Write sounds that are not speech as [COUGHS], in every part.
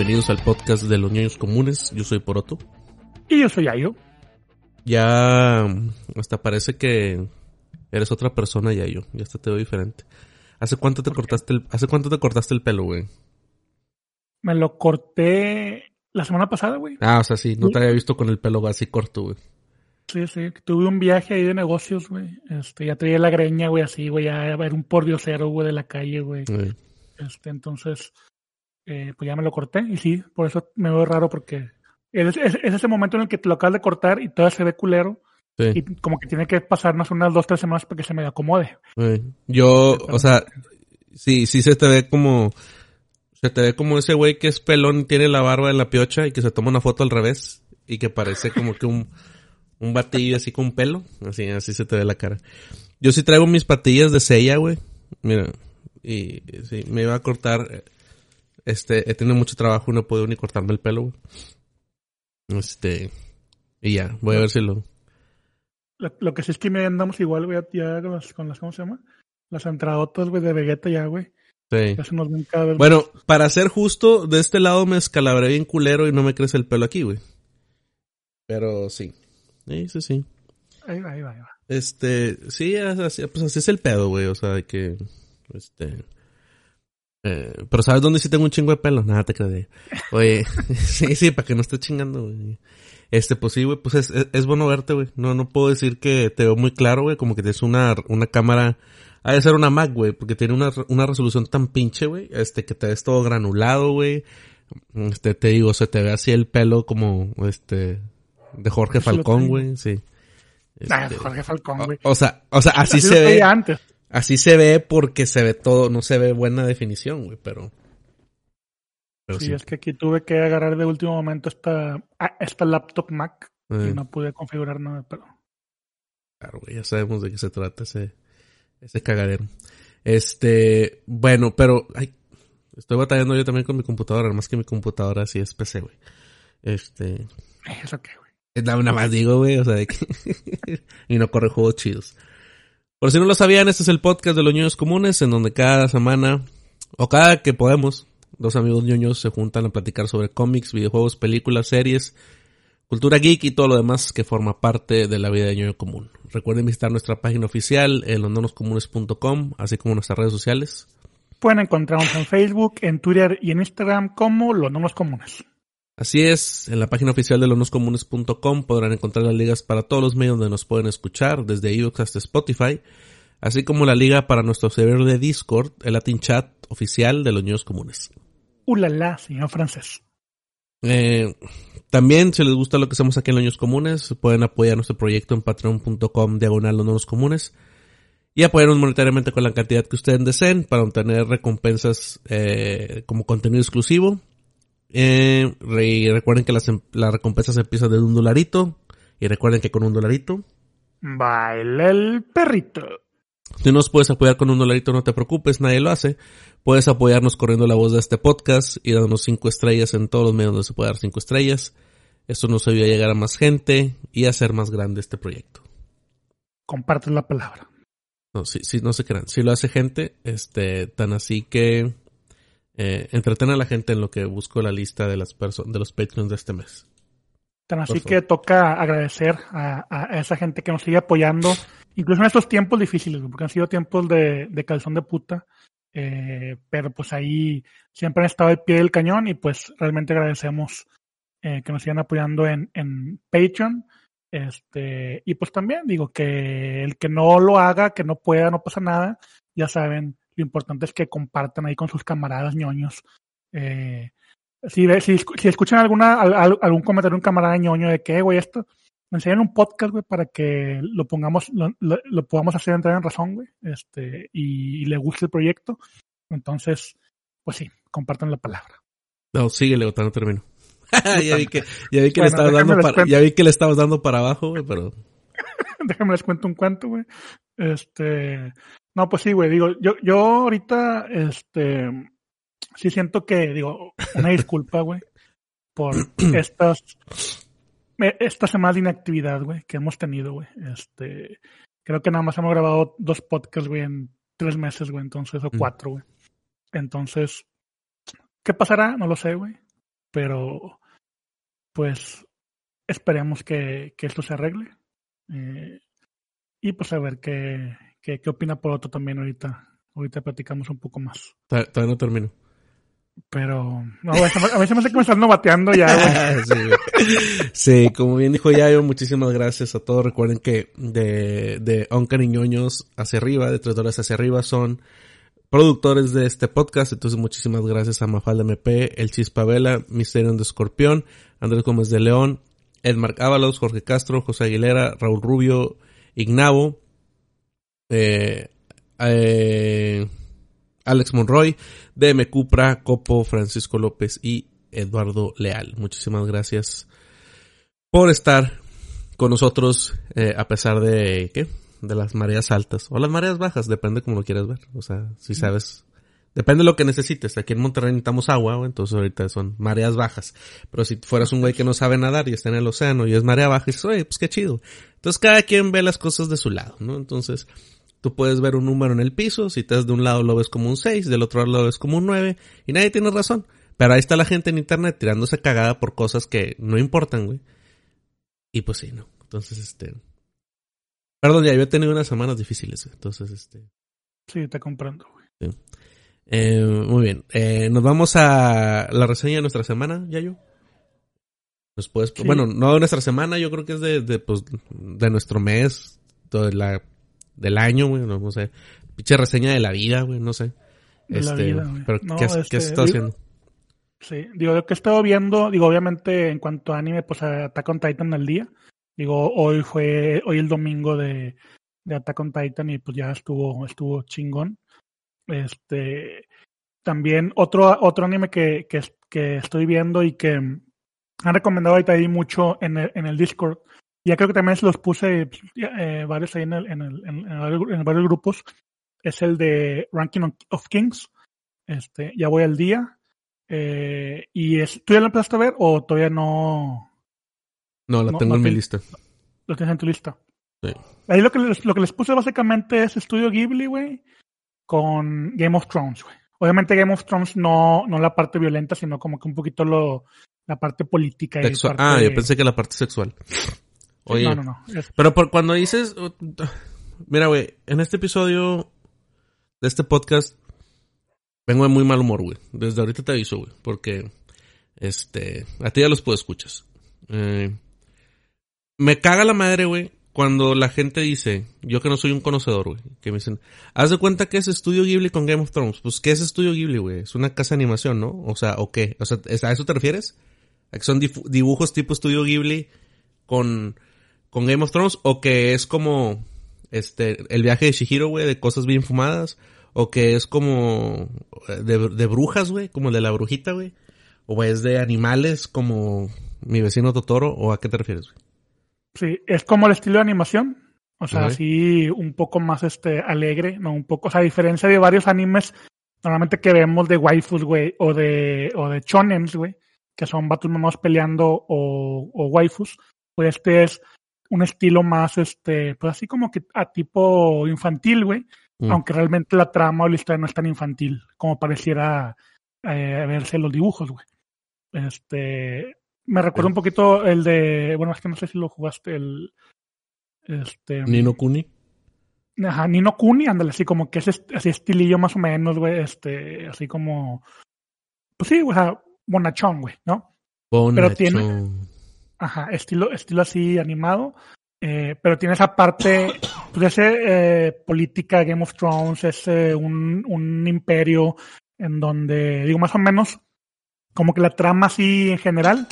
Bienvenidos al podcast de los niños comunes. Yo soy Poroto. Y yo soy Ayo. Ya hasta parece que eres otra persona, Yayo. Ya hasta te veo diferente. ¿Hace cuánto te cortaste el, hace cuánto te cortaste el pelo, güey? Me lo corté la semana pasada, güey. Ah, o sea, sí, no te había visto con el pelo así corto, güey. Sí, sí, tuve un viaje ahí de negocios, güey. Este, ya traía la greña, güey, así, güey, a ver un pordiosero, güey, de la calle, güey. Güey. Este, entonces, eh, pues ya me lo corté y sí, por eso me veo raro porque es, es- es ese momento en el que te lo acabas de cortar y todavía se ve culero Sí, y como que tiene que pasarnos unas dos, tres semanas para que se me acomode. Yo, o sea, sí, sí se te ve como, se te ve como ese güey que es pelón, tiene la barba en la piocha y que se toma una foto al revés y que parece como que un, un batillo así con pelo. Así, así se te ve la cara. Yo sí traigo mis patillas de sella, güey. Mira, y sí, me iba a cortar, este, he tenido mucho trabajo y no puedo ni cortarme el pelo, güey. Este, y ya, voy a ver si lo, Lo, lo que sí es que me andamos igual, güey, ya con las, con las, ¿cómo se llama? Las entradotas, güey, de Vegeta ya, güey. sí. Ya se nos ven cada vez Bueno, para ser justo, de este lado me escalabré bien culero y no me crece el pelo aquí, güey. Pero sí. Sí, sí, sí. más. Ahí va, ahí va, ahí va. Este, sí, así, pues así es el pedo, güey. O sea, que, este... eh, pero ¿sabes dónde sí tengo un chingo de pelo? Nada, te crees. Oye, [LAUGHS] sí, sí, para que no esté chingando, güey. Este, pues sí, güey, pues es, es, es bueno verte, güey. No, no puedo decir que te veo muy claro, güey. Como que tienes una, una cámara... Ha de ser una Mac, güey, porque tiene una, una resolución tan pinche, güey. Este, que te ves todo granulado, güey. Este, te digo, se te ve así el pelo como, este, de Jorge Falcón, güey, sí. Ah, Este, Jorge Falcón, güey. o, o sea, o sea, así, se ve, antes. Así se ve porque se ve todo, no se ve buena definición, güey, pero, pero Sí, sí. es que aquí tuve que agarrar de último momento esta, ah, esta laptop Mac Eh, y no pude configurar nada, pero Claro, güey, ya sabemos de qué se trata ese, ese cagadero. Este, bueno, pero, ay, estoy batallando yo también con mi computadora, más que mi computadora sí es PC, güey. Este, eso qué, güey. Es nada nada más digo, güey, o sea, de que... [LAUGHS] y no corre juegos chidos. Por si no lo sabían, este es el podcast de los ñoños comunes, en donde cada semana, o cada que podemos, dos amigos ñoños se juntan a platicar sobre cómics, videojuegos, películas, series, cultura geek y todo lo demás que forma parte de la vida de ñoño común. Recuerden visitar nuestra página oficial en losnonoscomunes.com, así como nuestras redes sociales. Pueden encontrarnos en Facebook, en Twitter y en Instagram como los nomos comunes. Así es, en la página oficial de lonoscomunes.com podrán encontrar las ligas para todos los medios donde nos pueden escuchar, desde iVoox hasta Spotify, así como la liga para nuestro servidor de Discord, el Latin Chat oficial de los niños comunes. Ulala, señor francés. Eh, también, si les gusta lo que hacemos aquí en los niños comunes, pueden apoyar nuestro proyecto en patreon.com diagonal los Niños comunes y apoyarnos monetariamente con la cantidad que ustedes deseen para obtener recompensas eh, como contenido exclusivo. Eh, y recuerden que las, las recompensas empiezan de un dolarito. Y recuerden que con un dolarito, Baila el perrito. si nos puedes apoyar con un dolarito, no te preocupes, nadie lo hace. Puedes apoyarnos corriendo la voz de este podcast y dándonos cinco estrellas en todos los medios donde se puede dar cinco estrellas. Esto nos ayuda a llegar a más gente y a hacer más grande este proyecto. Compartes la palabra. No, sí, sí, no se crean. Sí lo hace gente, este, tan así que eh, entreten a la gente en lo que busco la lista de las personas, de los Patreons de este mes. Tan así que toca agradecer a, a esa gente que nos sigue apoyando, incluso en estos tiempos difíciles, porque han sido tiempos de, de calzón de puta. Eh, pero pues ahí siempre han estado al pie del cañón y pues realmente agradecemos eh, que nos sigan apoyando en, en Patreon. Este, y pues también digo que el que no lo haga, que no pueda, no pasa nada. Ya saben, lo importante es que compartan ahí con sus camaradas ñoños. Eh, si, si, si, escuchan alguna, algún comentario de un camarada ñoño de que, güey, esto, me enseñan un podcast, güey, para que lo pongamos, lo, lo, podamos hacer entrar en razón, güey, este, y, le guste el proyecto. Entonces, pues sí, compartan la palabra. No, síguele, Otano, no termino. [LAUGHS] ya vi que, ya vi que le estabas dando para, ya vi que le estabas dando para abajo, güey, pero. [LAUGHS] déjame les cuento un cuento, güey. Este, no, pues sí, güey, digo, yo, yo ahorita, este, sí siento que, digo, una disculpa, güey, por [CLEARS THROAT] estas esta semana de inactividad, güey, que hemos tenido, güey. Este, creo que nada más hemos grabado dos podcasts, güey, en tres meses, güey, entonces, o cuatro, güey. Entonces, ¿qué pasará? No lo sé, güey. Pero, pues, esperemos que, que esto se arregle. Eh, y pues a ver qué, qué, qué opina por otro también ahorita. Ahorita platicamos un poco más. Todavía no termino. Pero, no, a veces me hace que me están bateando ya, [LAUGHS] sí, como bien dijo Yayo, muchísimas gracias a todos. Recuerden que de, de Oncar y Ñoños hacia arriba, de tres dólares hacia arriba, son productores de este podcast. Entonces, muchísimas gracias a Mafalda MP, El Chispa Vela, Misterio de Escorpión, Andrés Gómez de León, Edmar Ábalos, Jorge Castro, José Aguilera, Raúl Rubio, Ignavo, eh, eh, Alex Monroy, DM Cupra, Copo, Francisco López y Eduardo Leal. Muchísimas gracias por estar con nosotros eh, a pesar de ¿qué? de las mareas altas o las mareas bajas, depende como lo quieras ver. O sea, si sabes, depende de lo que necesites. Aquí en Monterrey necesitamos agua, entonces ahorita son mareas bajas. Pero si fueras un güey que no sabe nadar y está en el océano y es marea baja, y dices, oye, pues qué chido. Entonces cada quien ve las cosas de su lado, ¿no? Entonces, Tú puedes ver un número en el piso, si estás de un lado lo ves como un 6, del otro lado lo ves como un 9, y nadie tiene razón. Pero ahí está la gente en internet tirándose cagada por cosas que no importan, güey. Y pues sí, no. Entonces, este... Perdón, ya, yo he tenido unas semanas difíciles, güey. Entonces, este... Sí, te comprendo, güey. Sí. Eh, muy bien. Eh, nos vamos a la reseña de nuestra semana, Yayo. Nos puedes... Bueno, no de nuestra semana, yo creo que es de, de, pues, de nuestro mes, de la del año, güey, no, sé. Pinche reseña de la vida, güey, no sé. este, pero ¿qué, has, este, estado haciendo? Sí, digo, lo que he estado viendo, digo, obviamente en cuanto a anime, pues Attack on Titan al día. Digo, hoy fue, hoy el domingo de, de Attack on Titan y pues ya estuvo, estuvo chingón. Este, también otro, otro anime que, que, que estoy viendo y que han recomendado ahorita ahí mucho en el, en el Discord ya creo que también se los puse eh, varios ahí en, el, en, el, en, varios grupos. Es el de Ranking of Kings. Este, ya voy al día. Eh, y es, ¿Tú ya lo empezaste a ver o todavía no? No, la tengo en mi lista. Lo tienes en tu lista. Sí. Ahí lo que, les, lo que les puse básicamente es Estudio Ghibli, güey, con Game of Thrones, güey. Obviamente Game of Thrones no, no la parte violenta, sino como que un poquito lo, la parte política. Y Ah, yo pensé que la parte sexual. Oye, no, no, no. Pero por cuando dices, mira, güey, en este episodio de este podcast vengo de muy mal humor, güey. Desde ahorita te aviso, güey, porque este, a ti ya los puedo escuchar. Eh, me caga la madre, güey, cuando la gente dice, yo que no soy un conocedor, güey, que me dicen, haz de cuenta que es Estudio Ghibli con Game of Thrones. Pues, ¿qué es Estudio Ghibli, güey? Es una casa de animación, ¿no? O sea, ¿o qué? O sea, ¿a eso te refieres? ¿A que son dibujos tipo Estudio Ghibli con con Game of Thrones o que es como este el viaje de Shihiro, güey, de cosas bien fumadas o que es como eh, de, de brujas, güey, como el de la brujita, güey, o es de animales como mi vecino Totoro o a qué te refieres, güey? Sí, es como el estilo de animación, o sea, así un poco más este alegre, no un poco, o sea, a diferencia de varios animes normalmente que vemos de waifus, güey, o de o de chonens, güey, que son vatos mamados peleando o, o waifus, pues este es un estilo más, este, pues así como que a tipo infantil, güey. Mm. Aunque realmente la trama o la historia no es tan infantil como pareciera eh, verse los dibujos, güey. Este, me recuerda un poquito el de, bueno, es que no sé si lo jugaste, el, este... Nino Kuni. Ajá, Nino Kuni, ándale, así como que es así estilillo más o menos, güey, este, así como, pues sí, o sea, bonachón, güey, ¿no? Bonachón. Pero tiene, Ajá, estilo, estilo así animado. Eh, pero tiene esa parte pues ese eh, política Game of Thrones, es eh, un, un imperio en donde, digo, más o menos, como que la trama así en general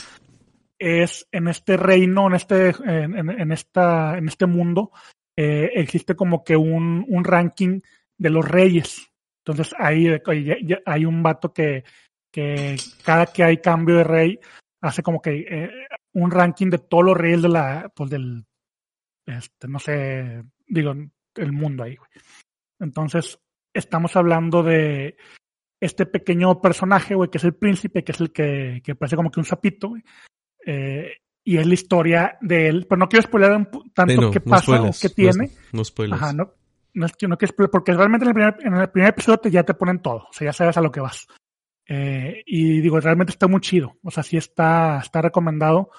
es en este reino, en este, en, esta, en este mundo, eh, existe como que un, un ranking de los reyes. Entonces ahí hay, un vato que, que cada que hay cambio de rey hace como que eh, un ranking de todos los reyes de la, pues del, este, no sé, digo, el mundo ahí. Güey. Entonces estamos hablando de este pequeño personaje, güey, que es el príncipe, que es el que, que parece como que un sapito, güey. Eh, y es la historia de él. Pero no quiero spoiler tanto Sí, no, qué no pasa spoilers, o qué tiene. No, no spoilers. Ajá, no, no es que no quiero spoiler, porque realmente en el, primer, en el primer episodio te, ya te ponen todo. O sea, ya sabes a lo que vas. Eh, y digo, realmente está muy chido. O sea, sí está, está recomendado.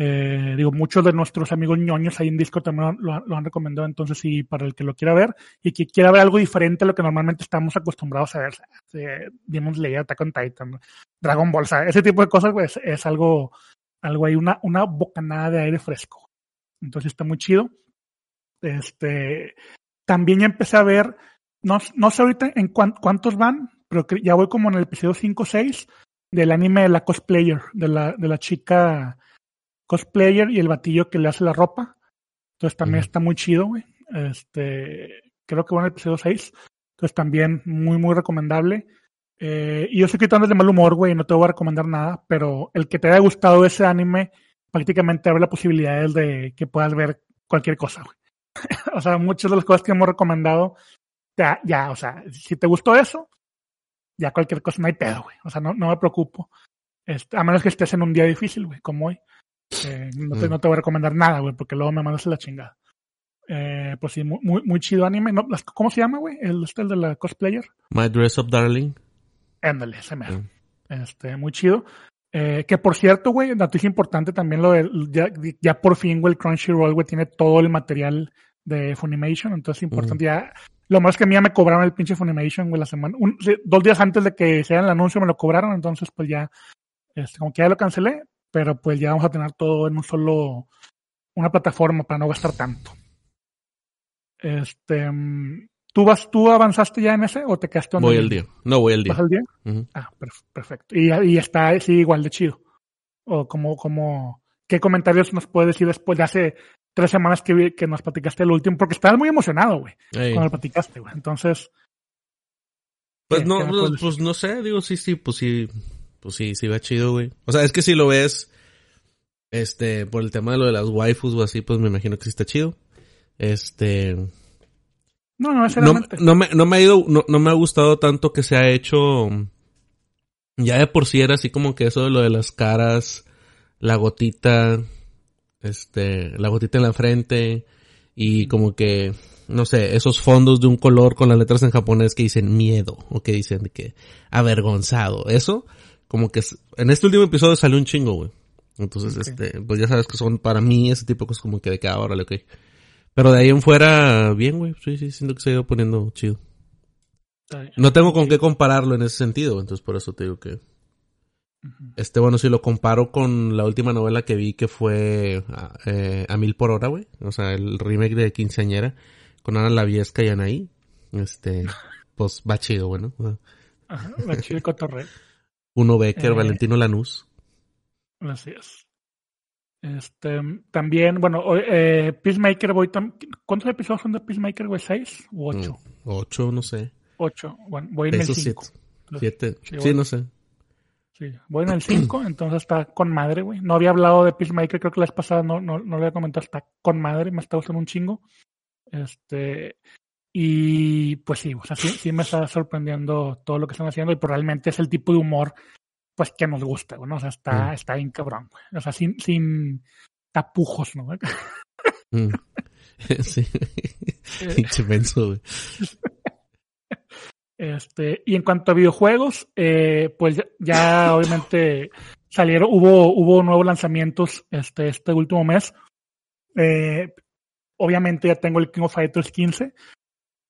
Eh, digo, muchos de nuestros amigos ñoños ahí en Discord también lo, lo, han recomendado. Entonces, sí, para el que lo quiera ver y que quiera ver algo diferente a lo que normalmente estamos acostumbrados a ver, eh, Demon Slayer, Attack on Titan, Dragon Ball, o sea, ese tipo de cosas, pues es algo, algo ahí, una, una bocanada de aire fresco. Entonces está muy chido. Este, también ya empecé a ver, no, no sé ahorita en cuan, cuántos van, pero ya voy como en el episodio 5 o 6 del anime de la cosplayer, de la, de la chica cosplayer y el batillo que le hace la ropa. Entonces también uh -huh. está muy chido, güey. Este, creo que va en el episodio 6. Entonces también muy, muy recomendable. Eh, y yo sé que de mal humor, güey, no te voy a recomendar nada, pero el que te haya gustado ese anime, prácticamente abre la posibilidad de que puedas ver cualquier cosa, güey. [LAUGHS] o sea, muchas de las cosas que hemos recomendado, ya, ya, o sea, si te gustó eso, ya cualquier cosa, no hay pedo, güey. O sea, no, no me preocupo. Este, a menos que estés en un día difícil, güey, como hoy. Eh, no, te, mm. no, te, voy a recomendar nada, güey, porque luego me mandas la chingada. Eh, pues sí, muy, muy chido anime. No, ¿Cómo se llama, güey? El, este, el de la cosplayer. My Dress Up Darling. Ándale, ese me. Mm. Este, muy chido. Eh, que por cierto, güey, noticia importante también lo de, ya, ya por fin, güey, el Crunchyroll, güey, tiene todo el material de Funimation, entonces importante, mm. ya, lo más que a mí ya me cobraron el pinche Funimation, güey, la semana, un, dos días antes de que se haga el anuncio me lo cobraron, entonces pues ya, este, como que ya lo cancelé, pero pues ya vamos a tener todo en un solo, una plataforma para no gastar tanto. Este, ¿tú vas, tú avanzaste ya en ese o te quedaste Voy al día. No, voy al día. ¿Vas al día? Uh -huh. Ah, perfecto. Y, y está sí, igual de chido. O como, como, ¿qué comentarios nos puedes decir después de hace tres semanas que, que nos platicaste el último? Porque estabas muy emocionado, güey, cuando lo platicaste, güey. Entonces. Pues no, pues, pues, no sé, digo, sí, sí, pues sí, pues sí, sí va chido, güey. O sea, es que si lo ves, este, por el tema de lo de las waifus o así, pues me imagino que sí está chido. Este. No, no, no, no, me, no me ha ido, no, no me ha gustado tanto que se ha hecho. Ya de por sí era así como que eso de lo de las caras, la gotita, este, la gotita en la frente y como que, no sé, esos fondos de un color con las letras en japonés que dicen miedo o que dicen que avergonzado. Eso, como que en este último episodio salió un chingo, güey. Entonces, okay. este, pues ya sabes que son para mí ese tipo de cosas como que de cada hora, ok. Pero de ahí en fuera, bien, güey. Sí, sí, siento que se ha ido poniendo chido. No tengo con qué compararlo en ese sentido, entonces por eso te digo que... Este, bueno, si lo comparo con la última novela que vi que fue eh, A Mil por Hora, güey. O sea, el remake de Quinceañera con Ana Laviesca y Anaí. Este, [LAUGHS] pues va chido, bueno. Ajá, va chido el cotorreo. [LAUGHS] Uno Becker, eh, Valentino Lanús. Así es. Este, también, bueno, eh, Peacemaker voy ¿Cuántos episodios son de Peacemaker, güey? ¿Seis u ocho? Mm, ocho, no sé. Ocho, bueno, voy en el cinco. Siete. siete. Sí, sí no sé. Sí, voy en el 5, [CLEARS THROAT] entonces está con madre, güey. No había hablado de Peacemaker, creo que la vez pasada no, no, no lo había comentado, está con madre, me está gustando un chingo. Este, y pues sí, o sea, sí, sí, me está sorprendiendo todo lo que están haciendo y pues realmente es el tipo de humor pues que nos gusta, ¿no? O sea, está, mm. está bien cabrón, güey. O sea, sin, sin tapujos, ¿no? [LAUGHS] Mm. [LAUGHS] sí. Pinche menso, güey. Este, y en cuanto a videojuegos, eh, pues ya, ya obviamente salieron, hubo, hubo nuevos lanzamientos este, este último mes. Eh, obviamente ya tengo el King of Fighters 15,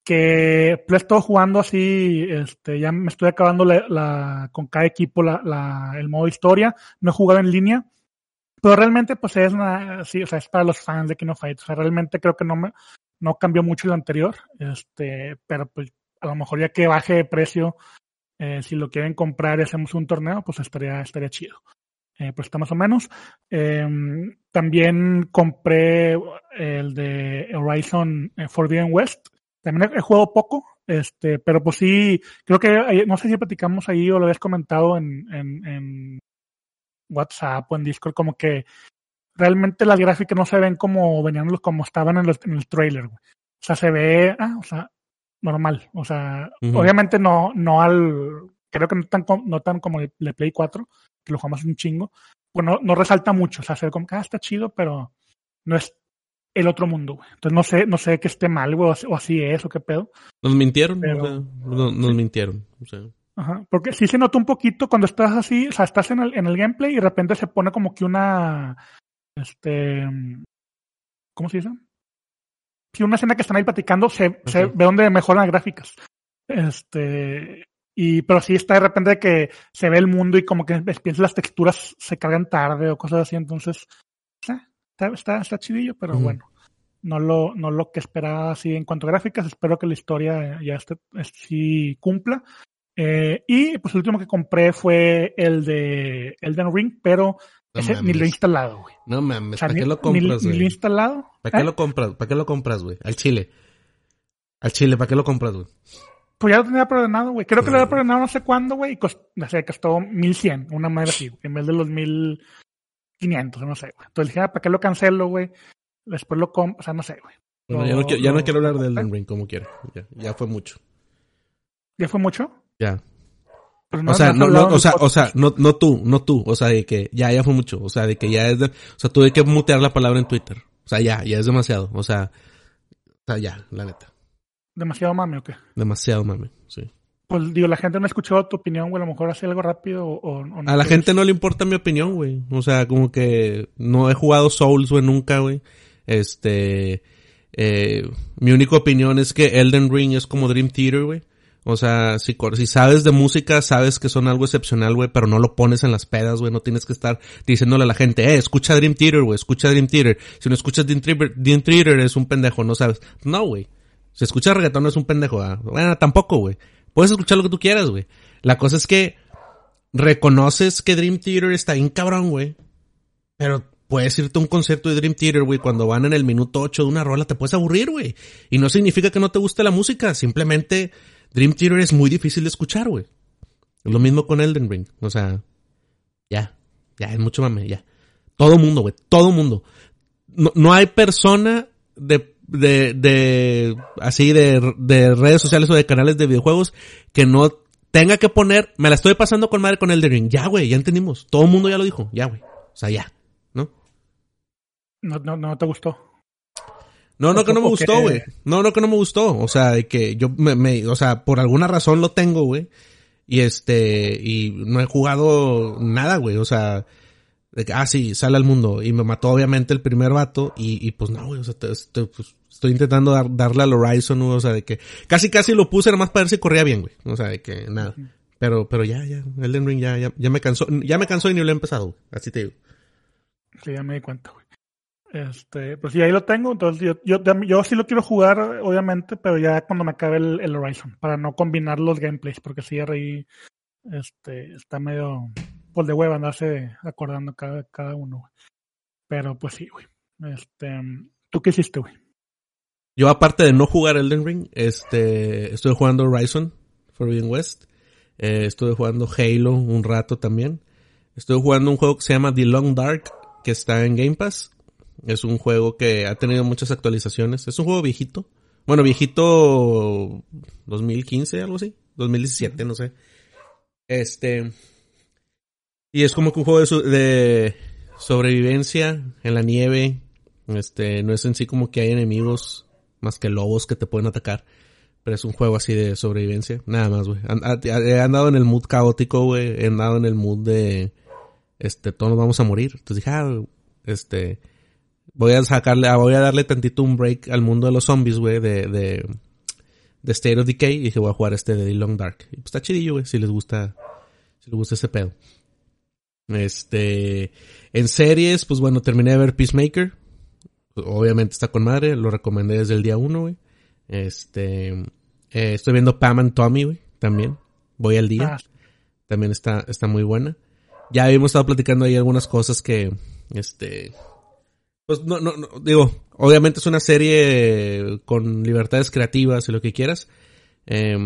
que lo he estado jugando así, este, ya me estoy acabando la, la con cada equipo la, el modo historia, no he jugado en línea, pero realmente pues es una, sí, o sea, es para los fans de King of Fighters, o sea, realmente creo que no me, no cambió mucho lo anterior, este, pero pues a lo mejor ya que baje de precio, eh, si lo quieren comprar y hacemos un torneo, pues estaría, estaría chido. Eh, pues está más o menos. Em, también compré el de Horizon Forbidden West. También he, jugado poco, este, pero pues sí, creo que, no sé si platicamos ahí o lo habías comentado en, en, en WhatsApp o en Discord, como que realmente las gráficas no se ven como venían como estaban en, los, en el trailer, O sea, se ve, ah, o sea, normal. O sea, obviamente no, no al, creo que no tan, no tan como el, Play 4, que lo jugamos un chingo. Pues no, no resalta mucho. O sea, se ve como que, ah, está chido, pero no es el otro mundo, güey. Entonces no sé, no sé que esté mal, güey, o, así es, o qué pedo. Nos mintieron, nos mintieron. O sea. Ajá, porque sí se nota un poquito cuando estás así, o sea, estás en el, en el gameplay y de repente se pone como que una, este, ¿cómo se dice? Si una escena que están ahí platicando, se, se ve donde mejoran las gráficas. Este, y, pero sí está de repente que se ve el mundo y como que piensas las texturas se cargan tarde o cosas así, entonces, está, está, está chidillo, pero bueno, no lo, no lo que esperaba así en cuanto a gráficas, espero que la historia ya esté, sí cumpla. Eh, y pues el último que compré fue el de Elden Ring, pero ese ni lo he instalado, güey. No mames, ¿para qué lo compras, güey? Ni, lo he instalado. ¿Para qué ¿Eh? lo compras? ¿Para qué lo compras, güey? Al chile. Al chile, ¿para qué lo compras, güey? Pues ya lo tenía programado, güey. Creo que lo había programado no sé cuándo, güey. Y costó, o sea, costó 1100, una madre así, [SNIFFS] en vez de los 1500, no sé, güey. Entonces dije, ah, ¿para qué lo cancelo, güey? Después lo compro, o sea, no sé, güey. Bueno, ya, no, quiero, ya no quiero hablar del Elden Ring como quiera. Ya, ya fue mucho. ¿Ya fue mucho? Ya o sea, no, no, o sea, o sea, no, no tú, no tú, o sea, de que ya, ya fue mucho, o sea, de que ya es de, o sea, tuve que mutear la palabra en Twitter, o sea, ya, ya es demasiado, o sea, o sea, ya, la neta. ¿Demasiado mame o qué? Demasiado mame, sí. Pues digo, la gente no ha escuchado tu opinión, güey, a lo mejor hace algo rápido o, no. A la gente no le importa mi opinión, güey, o sea, como que no he jugado Souls, güey, nunca, güey, este, eh, mi única opinión es que Elden Ring es como Dream Theater, güey. O sea, si, si sabes de música, sabes que son algo excepcional, güey, pero no lo pones en las pedas, güey. No tienes que estar diciéndole a la gente, eh, escucha Dream Theater, güey, escucha Dream Theater. Si no escuchas Dream Theater, Dream Theater es un pendejo, no sabes. No, güey. Si escuchas reggaetón es un pendejo, ¿ah? Bueno, tampoco, güey. Puedes escuchar lo que tú quieras, güey. La cosa es que reconoces que Dream Theater está bien cabrón, güey. Pero puedes irte a un concierto de Dream Theater, güey, cuando van en el minuto 8 de una rola, te puedes aburrir, güey. Y no significa que no te guste la música, simplemente Dream Theater es muy difícil de escuchar, güey. Lo mismo con Elden Ring. O sea, ya, ya, es mucho mame, ya. Todo mundo, güey, todo mundo. No, no hay persona de, de, de, así de, de redes sociales o de canales de videojuegos que no tenga que poner, me la estoy pasando con madre con Elden Ring. Ya, güey, ya entendimos. Todo el mundo ya lo dijo. Ya, güey. O sea, ya. ¿No? No, no, no te gustó. No, no que no me gustó, güey. No, no que no me gustó. O sea, de que yo me, me, o sea, por alguna razón lo tengo, güey. Y este, y no he jugado nada, güey. O sea, de que, ah, sí, sale al mundo. Y me mató obviamente el primer vato. Y, y pues no, güey. O sea, pues, estoy intentando darle al Horizon, güey. O sea, de que casi casi lo puse nada más para ver si corría bien, güey. O sea, de que nada. Pero, pero ya, ya, Elden Ring ya, ya, ya me cansó, ya me cansó y ni lo he empezado, güey. Así te digo. Sí, ya me di cuenta, güey. Este, pues sí, ahí lo tengo. Entonces yo, yo, yo sí lo quiero jugar, obviamente, pero ya cuando me acabe el, Horizon, para no combinar los gameplays, porque si ahí este, está medio pues de hueva andarse acordando cada, cada uno. Pero pues sí, güey. Este, ¿Tú qué hiciste, güey? Yo aparte de no jugar Elden Ring, este, estoy jugando Horizon Forbidden West. Eh, estuve jugando Halo un rato también. Estoy jugando un juego que se llama The Long Dark, que está en Game Pass. Es un juego que ha tenido muchas actualizaciones. Es un juego viejito. Bueno, viejito 2015, algo así. 2017, no sé. Este. Y es como que un juego de, de sobrevivencia en la nieve. Este, no es en sí como que hay enemigos más que lobos que te pueden atacar. Pero es un juego así de sobrevivencia. Nada más, güey. He andado en el mood caótico, güey. He andado en el mood de, este, todos nos vamos a morir. Entonces dije, ah, este, voy a sacarle, voy a darle tantito un break al mundo de los zombies, güey, de, de, de State of Decay. Y dije, voy a jugar este de The Long Dark. Y pues está chidillo, güey, si les gusta, si les gusta ese pedo. Este, en series, pues bueno, terminé de ver Peacemaker. Obviamente está con madre, lo recomendé desde el día uno, güey. Este, eh, estoy viendo Pam and Tommy, güey, también. Voy al día. Ah, También está, está muy buena. Ya habíamos estado platicando ahí algunas cosas que, este, pues no, no, no, digo, obviamente es una serie con libertades creativas y lo que quieras. Eh,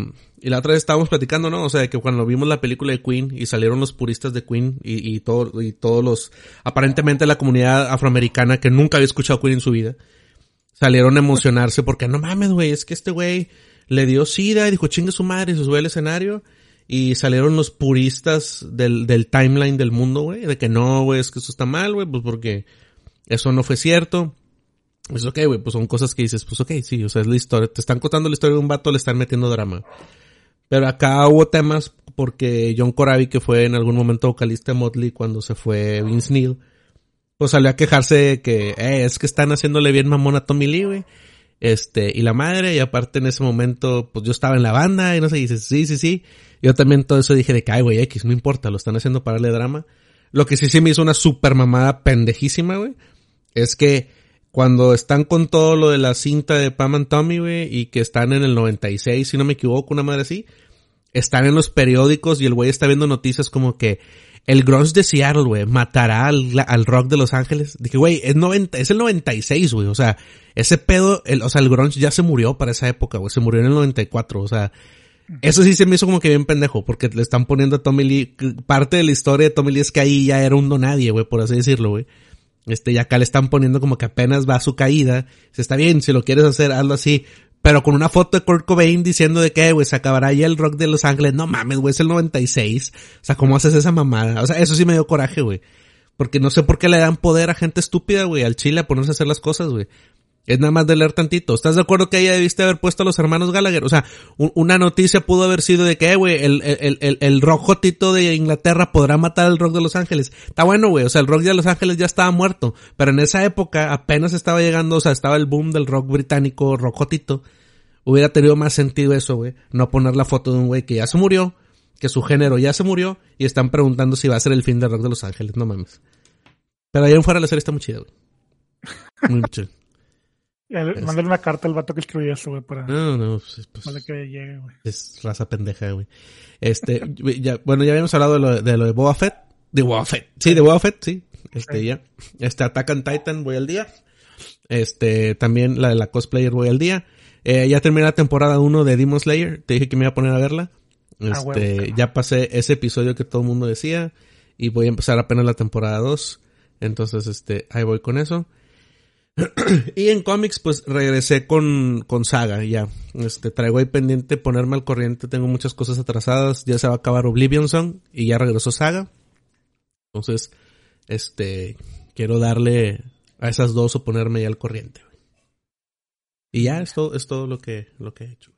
y la otra vez estábamos platicando, ¿no? O sea, que cuando vimos la película de Queen y salieron los puristas de Queen y, y, todo, y todos los, aparentemente la comunidad afroamericana que nunca había escuchado Queen en su vida, salieron a emocionarse porque no mames, güey, es que este güey le dio sida y dijo chingue su madre y se sube al escenario y salieron los puristas del, del timeline del mundo, güey, de que no, güey, es que eso está mal, güey, pues porque eso no fue cierto. Es ok, güey, pues son cosas que dices, pues ok, sí, o sea, es la historia, te están contando la historia de un vato, le están metiendo drama. Pero acá hubo temas porque John Corabi, que fue en algún momento vocalista de Motley cuando se fue Vince Neil, pues salió a quejarse de que, eh, es que están haciéndole bien mamón a Tommy Lee, güey. Este, y la madre, y aparte en ese momento, pues yo estaba en la banda, y no sé, y dices, sí, sí, sí. Yo también todo eso dije de que, ay, güey, X, no importa, lo están haciendo para darle drama. Lo que sí sí me hizo una super mamada pendejísima, güey, es que cuando están con todo lo de la cinta de Pam and Tommy, güey, y que están en el 96, si no me equivoco, una madre así, están en los periódicos y el güey está viendo noticias como que el grunge de Seattle, güey, matará al, al, rock de Los Ángeles. Dije, güey, es 90, es el 96, güey, o sea, ese pedo, el, o sea, el grunge ya se murió para esa época, güey, se murió en el 94, o sea, eso sí se me hizo como que bien pendejo, porque le están poniendo a Tommy Lee, parte de la historia de Tommy Lee es que ahí ya era un no nadie, güey, por así decirlo, güey. Este, y acá le están poniendo como que apenas va a su caída. Se está bien, si lo quieres hacer, hazlo así. Pero con una foto de Kurt Cobain diciendo de que, güey, se acabará ya el rock de Los Ángeles. No mames, güey, es el 96. O sea, ¿cómo haces esa mamada? O sea, eso sí me dio coraje, güey. Porque no sé por qué le dan poder a gente estúpida, güey, al chile a ponerse a hacer las cosas, güey. Es nada más de leer tantito. ¿Estás de acuerdo que ella debiste haber puesto a los hermanos Gallagher? O sea, un, una noticia pudo haber sido de que, güey, el, el, el, el rock jotito de Inglaterra podrá matar al rock de Los Ángeles. Está bueno, güey. O sea, el rock de Los Ángeles ya estaba muerto. Pero en esa época apenas estaba llegando, o sea, estaba el boom del rock británico, rock jotito. Hubiera tenido más sentido eso, güey. No poner la foto de un güey que ya se murió, que su género ya se murió, y están preguntando si va a ser el fin del rock de Los Ángeles. No mames. Pero ahí en fuera la serie está muy chida, güey. Muy [LAUGHS] chido. Mándale una carta al vato que escribió eso, güey, para... No, no, pues, pues para que llegue, güey. Es raza pendeja, güey. Este, [LAUGHS] ya, bueno, ya habíamos hablado de lo de, lo de Boba Fett. De Boba Fett. Sí, de Boba Fett, sí. Este, sí. ya. Este, Attack on Titan, voy al día. Este, también la de la cosplayer, voy al día. Eh, ya terminé la temporada 1 de Demon Slayer. Te dije que me iba a poner a verla. Este, ah, bueno. ya pasé ese episodio que todo el mundo decía. Y voy a empezar apenas la temporada 2. Entonces, este, ahí voy con eso. [CLEARS THROAT] y en cómics, pues regresé con, con Saga, ya. Este, traigo ahí pendiente ponerme al corriente, tengo muchas cosas atrasadas, ya se va a acabar Oblivion Song y ya regresó Saga. Entonces, este, quiero darle a esas dos o ponerme ya al corriente. Y ya es todo, es todo lo que, lo que he hecho.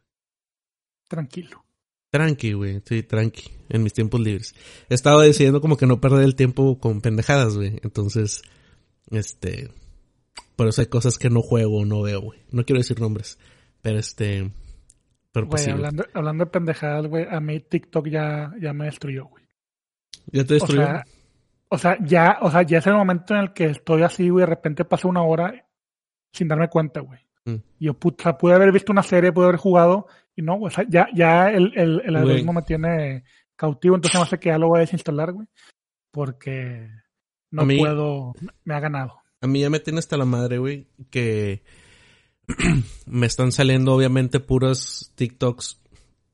Tranquilo. Tranqui, güey, sí, tranqui, en mis tiempos libres. He estado decidiendo como que no perder el tiempo con pendejadas, güey. Entonces, este, por eso hay cosas que no juego o no veo, güey. No quiero decir nombres. Pero este. Pero pues, güey, hablando, hablando de pendejadas, güey, a mí TikTok ya, ya me destruyó, güey. ¿Ya te destruyó? O sea, o sea, ya, o sea, ya es el momento en el que estoy así, güey, de repente pasa una hora sin darme cuenta, güey. Mm. Yo, puta, pude haber visto una serie, pude haber jugado, y no, güey, o sea, ya, ya el, el, el algoritmo me tiene cautivo, entonces me hace que ya lo voy a desinstalar, güey. Porque no mí, puedo, me ha ganado. A mí ya me tiene hasta la madre, güey, que [CLEARS THROAT] me están saliendo obviamente puros TikToks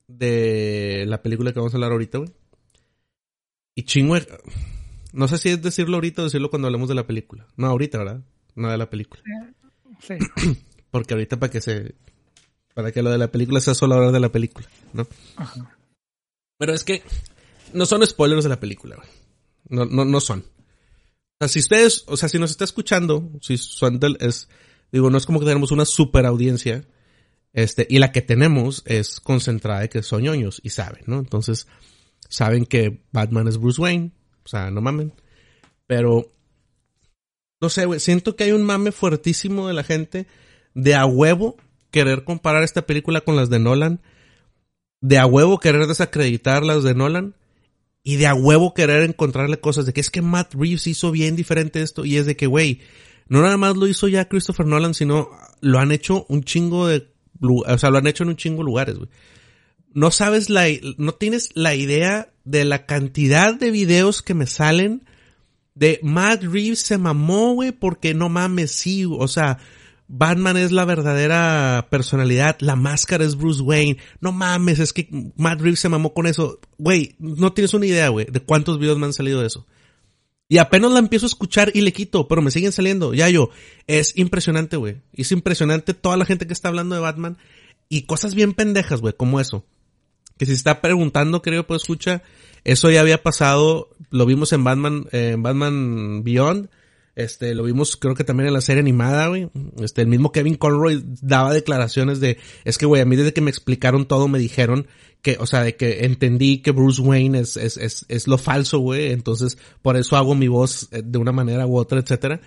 de la película que vamos a hablar ahorita, güey. Y chingo, no sé si es decirlo ahorita o decirlo cuando hablemos de la película. No, ahorita, ¿verdad? No de la película. Sí. [CLEARS THROAT] Porque ahorita para que se... Para que lo de la película sea solo hablar de la película, ¿no? Ajá. Pero es que no son spoilers de la película, güey. No, no, no son. Sea, si ustedes, o sea, si nos está escuchando, si Swandel es, digo, no es como que tenemos una super audiencia, este, y la que tenemos es concentrada de que son ñoños y saben, ¿no? Entonces, saben que Batman es Bruce Wayne, o sea, no mamen. Pero, no sé, güey, siento que hay un mame fuertísimo de la gente de a huevo querer comparar esta película con las de Nolan, de a huevo querer desacreditar las de Nolan, y de a huevo querer encontrarle cosas de que es que Matt Reeves hizo bien diferente esto y es de que, güey, no nada más lo hizo ya Christopher Nolan, sino lo han hecho un chingo de, o sea, lo han hecho en un chingo de lugares, güey. No sabes la, no tienes la idea de la cantidad de videos que me salen de Matt Reeves se mamó, güey, porque no mames, sí, o sea, Batman es la verdadera personalidad, la máscara es Bruce Wayne. No mames, es que Matt Reeves se mamó con eso. Güey, no tienes una idea, güey, de cuántos videos me han salido de eso. Y apenas la empiezo a escuchar y le quito, pero me siguen saliendo. Ya yo, es impresionante, güey. Es impresionante toda la gente que está hablando de Batman y cosas bien pendejas, güey, como eso. Que si está preguntando, creo, pues escucha, eso ya había pasado, lo vimos en Batman, en Batman Beyond este, lo vimos creo que también en la serie animada, güey. Este, el mismo Kevin Conroy daba declaraciones de, es que, güey, a mí desde que me explicaron todo me dijeron que, o sea, de que entendí que Bruce Wayne es, es, es, es lo falso, güey. Entonces, por eso hago mi voz eh, de una manera u otra, etcétera.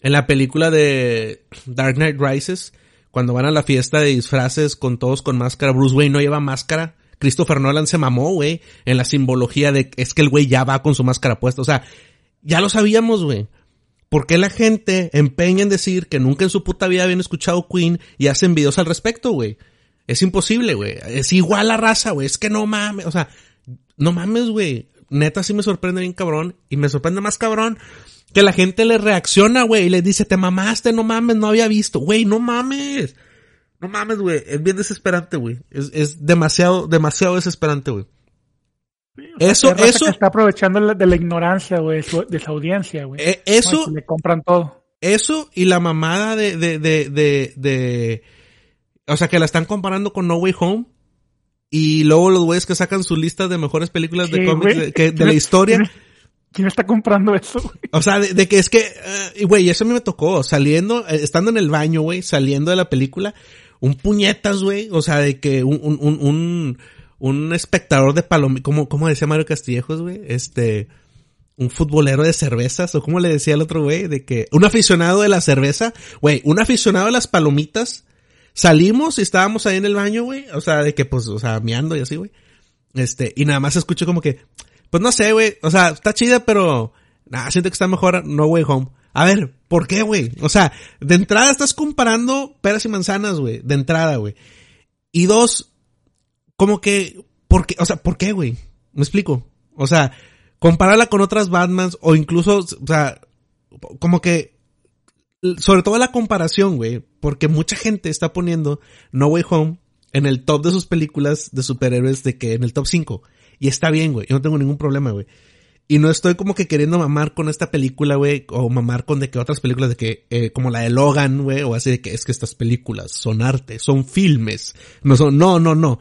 En la película de Dark Knight Rises, cuando van a la fiesta de disfraces con todos con máscara, Bruce Wayne no lleva máscara. Christopher Nolan se mamó, güey, en la simbología de es que el güey ya va con su máscara puesta. O sea, ya lo sabíamos, güey. ¿Por qué la gente empeña en decir que nunca en su puta vida habían escuchado Queen y hacen videos al respecto, güey? Es imposible, güey. Es igual la raza, güey. Es que no mames. O sea, no mames, güey. Neta sí me sorprende bien cabrón. Y me sorprende más cabrón que la gente le reacciona, güey. Y le dice, te mamaste, no mames, no había visto. Güey, no mames. No mames, güey. Es bien desesperante, güey. Es, es demasiado, demasiado desesperante, güey eso, eso. está aprovechando de la ignorancia, güey, de su audiencia, güey. Eh, eso. le compran todo. Eso y la mamada de, de, de, de, de, o sea, que la están comparando con No Way Home. Y luego los güeyes que sacan su lista de mejores películas de cómics de, que, de la historia. ¿Quién está comprando eso, güey? O sea, de, que es que, uh, güey, eso a mí me tocó, saliendo, eh, estando en el baño, güey, saliendo de la película, un puñetas, güey, o sea, de que un, un, un, un un espectador de palomitas, como, como decía Mario Castillejos, güey, este, un futbolero de cervezas, o como le decía el otro güey, de que, un aficionado de la cerveza, güey, un aficionado de las palomitas, salimos y estábamos ahí en el baño, güey, o sea, de que, pues, o sea, meando y así, güey, este, y nada más escucho como que, pues no sé, güey, o sea, está chida, pero, nada, siento que está mejor No Way Home. A ver, ¿por qué, güey? O sea, de entrada estás comparando peras y manzanas, güey, de entrada, güey. Y dos, como que, ¿por qué? O sea, ¿por qué, güey? Me explico. O sea, compararla con otras Batmans o incluso, o sea, como que, sobre todo la comparación, güey, porque mucha gente está poniendo No Way Home en el top de sus películas de superhéroes de que en el top 5. Y está bien, güey, yo no tengo ningún problema, güey. Y no estoy como que queriendo mamar con esta película, güey, o mamar con de que otras películas de que, eh, como la de Logan, güey, o así de que es que estas películas son arte, son filmes. No son, no, no, no.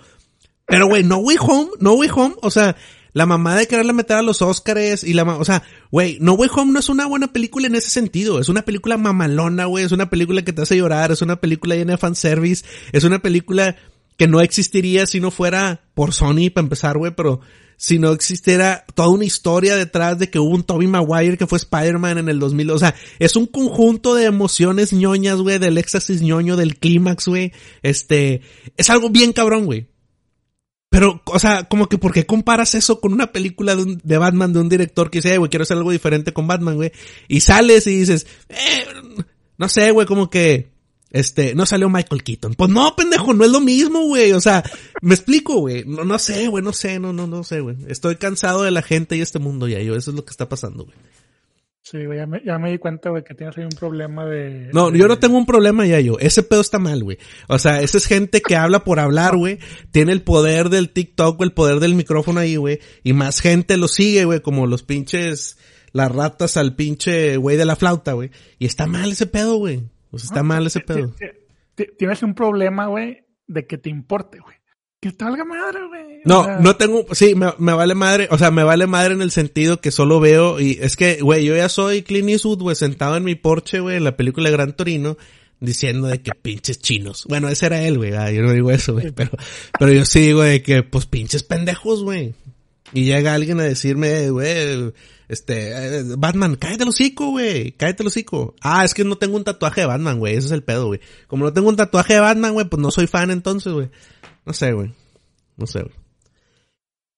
Pero, güey, No Way Home, No Way Home, o sea, la mamá de quererle meter a los Oscars y la, o sea, güey, No Way Home no es una buena película en ese sentido. Es una película mamalona, güey. Es una película que te hace llorar. Es una película llena de fanservice. Es una película que no existiría si no fuera por Sony, para empezar, güey, pero si no existiera toda una historia detrás de que hubo un Tobey Maguire que fue Spider-Man en el 2000. O sea, es un conjunto de emociones ñoñas, güey, del éxtasis ñoño, del clímax, güey. Este, es algo bien cabrón, güey. Pero, o sea, como que ¿por qué comparas eso con una película de, de Batman de un director que dice, güey, quiero hacer algo diferente con Batman, güey? Y sales y dices, eh, no sé, güey, como que, este, no salió Michael Keaton. Pues no, pendejo, no es lo mismo, güey. O sea, me explico, güey. No, no sé, güey, no sé, no, no, no sé, güey. Estoy cansado de la gente y este mundo ya, yo, eso es lo que está pasando, güey. Sí, güey, ya me, ya me di cuenta, güey, que tienes ahí un problema de... No, yo no tengo un problema ya yo. Ese pedo está mal, güey. O sea, esa es gente que habla por hablar, güey. Tiene el poder del TikTok, el poder del micrófono ahí, güey. Y más gente lo sigue, güey, como los pinches, las ratas al pinche güey de la flauta, güey. Y está mal ese pedo, güey. O sea, está mal ese pedo. Tienes un problema, güey, de que te importe, güey. Que salga madre, güey. No, no tengo, sí, me, me, vale madre, o sea, me vale madre en el sentido que solo veo y es que, güey, yo ya soy Clint Eastwood, güey, sentado en mi porche, güey, en la película Gran Torino, diciendo de que pinches chinos. Bueno, ese era él, güey, ah, yo no digo eso, güey, pero, pero yo sí digo de que, pues pinches pendejos, güey. Y llega alguien a decirme, güey, este, eh, Batman, cállate el hocico, güey, cállate el hocico. Ah, es que no tengo un tatuaje de Batman, güey, ese es el pedo, güey. Como no tengo un tatuaje de Batman, güey, pues no soy fan entonces, güey. No sé, güey. No sé, güey.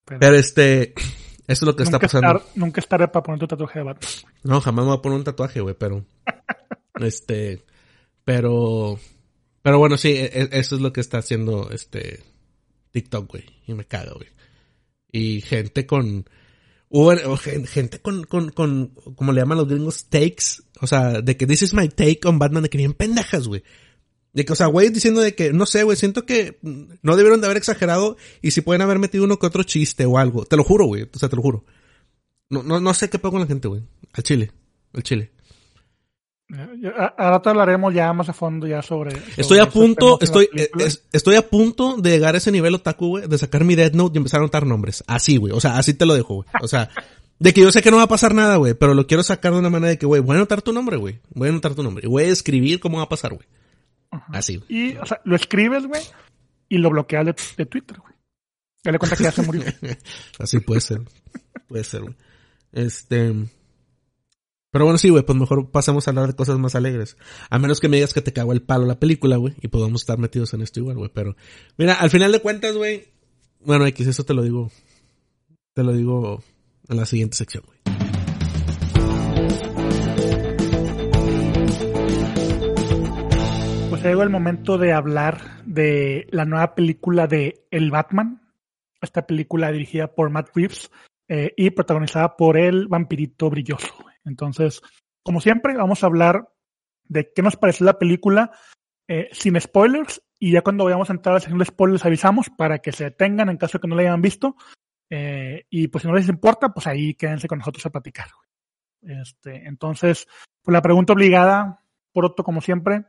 Pero, este, [CLEARS THROAT] eso es lo que está pasando. nunca estaré para poner tu tatuaje de Batman. No, jamás me voy a poner un tatuaje, güey, pero. [LAUGHS] Este, pero, pero bueno, sí, e, e, eso es lo que está haciendo este TikTok, güey. Y me caga, güey. Y gente con, hubo gente con, con, con, como le llaman los gringos, takes. O sea, de que this is my take on Batman, de que bien pendejas, güey. De que, o sea, güey diciendo de que, no sé, güey, siento que no debieron de haber exagerado y si pueden haber metido uno que otro chiste o algo. Te lo juro, güey. O sea, te lo juro. No, no, no sé qué pasa con la gente, güey. Al chile. Al chile. Ahora te hablaremos ya más a fondo ya sobre. estoy a punto, estoy, estoy a punto de llegar a ese nivel otaku, güey, de sacar mi Dead Note y empezar a anotar nombres. Así, güey. O sea, así te lo dejo, güey. O sea, de que yo sé que no va a pasar nada, güey, pero lo quiero sacar de una manera de que, güey, voy a anotar tu nombre, güey. Voy a anotar tu nombre. Y voy a escribir cómo va a pasar, güey. Así. Y, o sea, lo escribes, güey, y lo bloqueas de, Twitter, güey. Ya le cuenta que ya se murió. [LAUGHS] Así puede ser. puede ser, güey. Este. Pero bueno, sí, güey, pues mejor pasemos a hablar de cosas más alegres. A menos que me digas que te cago el palo la película, güey, y podamos estar metidos en esto igual, güey. Pero, mira, al final de cuentas, güey, bueno, X, eso te lo digo, te lo digo en la siguiente sección, güey. Llegó el momento de hablar de la nueva película de El Batman. Esta película dirigida por Matt Reeves eh, y protagonizada por el vampirito brilloso. Entonces, como siempre, vamos a hablar de qué nos pareció la película eh, sin spoilers y ya cuando vayamos a entrar a la sección de spoilers avisamos para que se detengan en caso de que no la hayan visto eh, y pues si no les importa, pues ahí quédense con nosotros a platicar. Este, entonces, pues la pregunta obligada, por otro como siempre,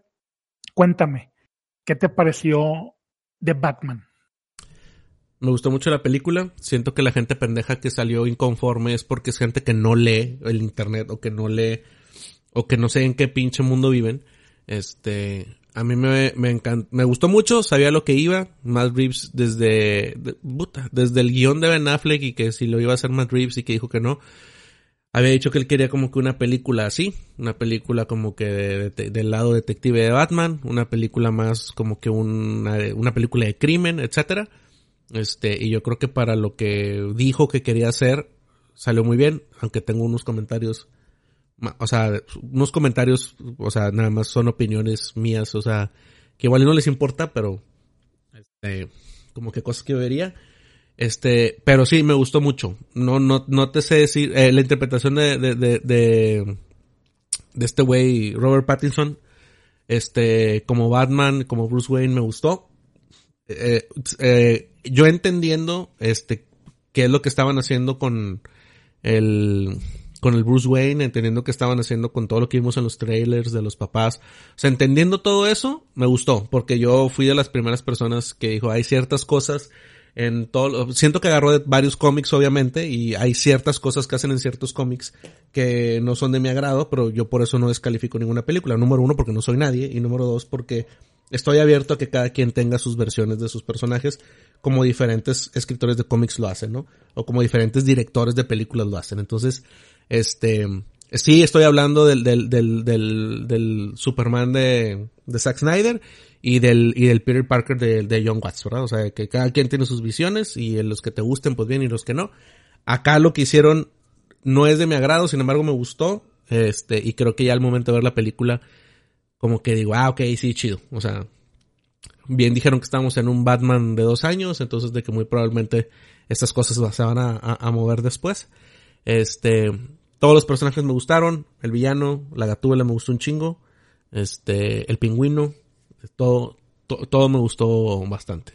cuéntame, ¿qué te pareció de Batman? Me gustó mucho la película. Siento que la gente pendeja que salió inconforme es porque es gente que no lee el internet o que no lee o que no sé en qué pinche mundo viven. Este, a mí me, me encantó, me gustó mucho, sabía lo que iba. Matt Reeves desde, desde el guion de Ben Affleck y que si lo iba a hacer Matt Reeves y que dijo que no. Había dicho que él quería como que una película así, una película como que del lado detective de Batman, una película más como que una, una película de crimen, etcétera este, y yo creo que para lo que dijo que quería hacer, salió muy bien, aunque tengo unos comentarios, o sea, unos comentarios, o sea, nada más son opiniones mías, o sea, que igual no les importa, pero, este, como que cosas que yo vería. Este, pero sí, me gustó mucho. No, no, no te sé decir, eh, la interpretación de, de, de, de, de este güey, Robert Pattinson, este, como Batman, como Bruce Wayne, me gustó. Eh, eh, yo entendiendo este qué es lo que estaban haciendo con el con el Bruce Wayne, entendiendo qué estaban haciendo con todo lo que vimos en los trailers de los papás. O sea, entendiendo todo eso, me gustó, porque yo fui de las primeras personas que dijo, hay ciertas cosas en todo, siento que agarró varios cómics obviamente y hay ciertas cosas que hacen en ciertos cómics que no son de mi agrado, pero yo por eso no descalifico ninguna película. Número uno, porque no soy nadie y número dos, porque estoy abierto a que cada quien tenga sus versiones de sus personajes como diferentes escritores de cómics lo hacen, ¿no? O como diferentes directores de películas lo hacen. Entonces, este, sí estoy hablando del, del, del, del, del Superman de, de Zack Snyder y del, y del Peter Parker de, de John Watts, ¿verdad? O sea, que cada quien tiene sus visiones y los que te gusten, pues bien, y los que no. Acá lo que hicieron no es de mi agrado, sin embargo me gustó, este, y creo que ya al momento de ver la película, como que digo, ah, ok, sí, chido. O sea, bien dijeron que estamos en un Batman de dos años, entonces de que muy probablemente estas cosas se van a, mover después. Este, todos los personajes me gustaron, el villano, la gatúbela me gustó un chingo, este, el pingüino, todo, todo me gustó bastante.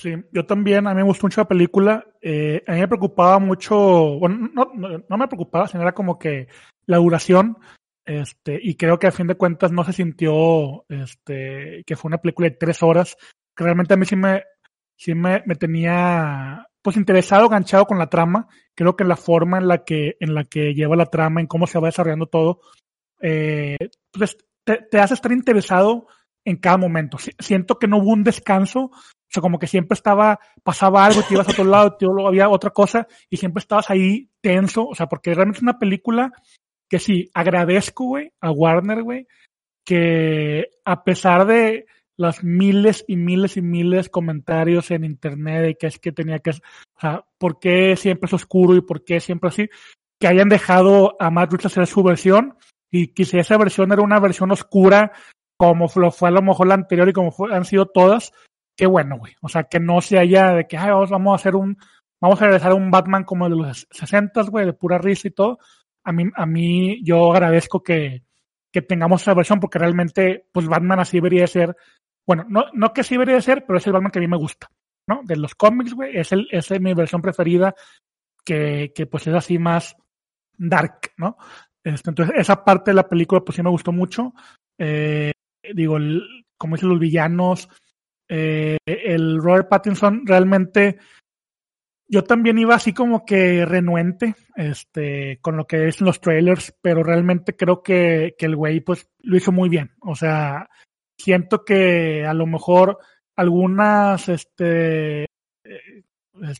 Sí, yo también, a mí me gustó mucho la película. Eh, a mí me preocupaba mucho, bueno, no, no, no, me preocupaba, sino era como que la duración. Este, y creo que a fin de cuentas no se sintió este, que fue una película de tres horas. Que realmente a mí sí me, sí me, me tenía pues interesado, ganchado con la trama. Creo que la forma en la que, en la que lleva la trama, en cómo se va desarrollando todo, eh, pues te, te, hace estar interesado en cada momento. Siento que no hubo un descanso, o sea, como que siempre estaba, pasaba algo, te ibas a otro lado, te, había otra cosa, y siempre estabas ahí tenso, o sea, porque realmente es una película que sí, agradezco, güey, a Warner, güey, que a pesar de las miles y miles y miles de comentarios en internet de que es que tenía que, o sea, por qué siempre es oscuro y por qué siempre así, que hayan dejado a Matt Reeves hacer su versión y si esa versión era una versión oscura, como lo fue a lo mejor la anterior y como han sido todas, qué bueno, güey. O sea, que no se haya de que, ay, vamos a hacer un, vamos a regresar a un Batman como de los 60, güey, de pura risa y todo. A mí, a mí, yo agradezco que, que tengamos esa versión porque realmente, pues Batman así debería ser, bueno, no, no que así debería ser, pero es el Batman que a mí me gusta, ¿no? De los cómics, güey, es el, es mi versión preferida que, que pues es así más dark, ¿no? Este, entonces, esa parte de la película, pues sí me gustó mucho. Eh, digo, como dicen los villanos, eh, el Robert Pattinson realmente yo también iba así como que renuente este, con lo que es los trailers, pero realmente creo que, que el güey pues lo hizo muy bien. O sea, siento que a lo mejor algunas este, eh,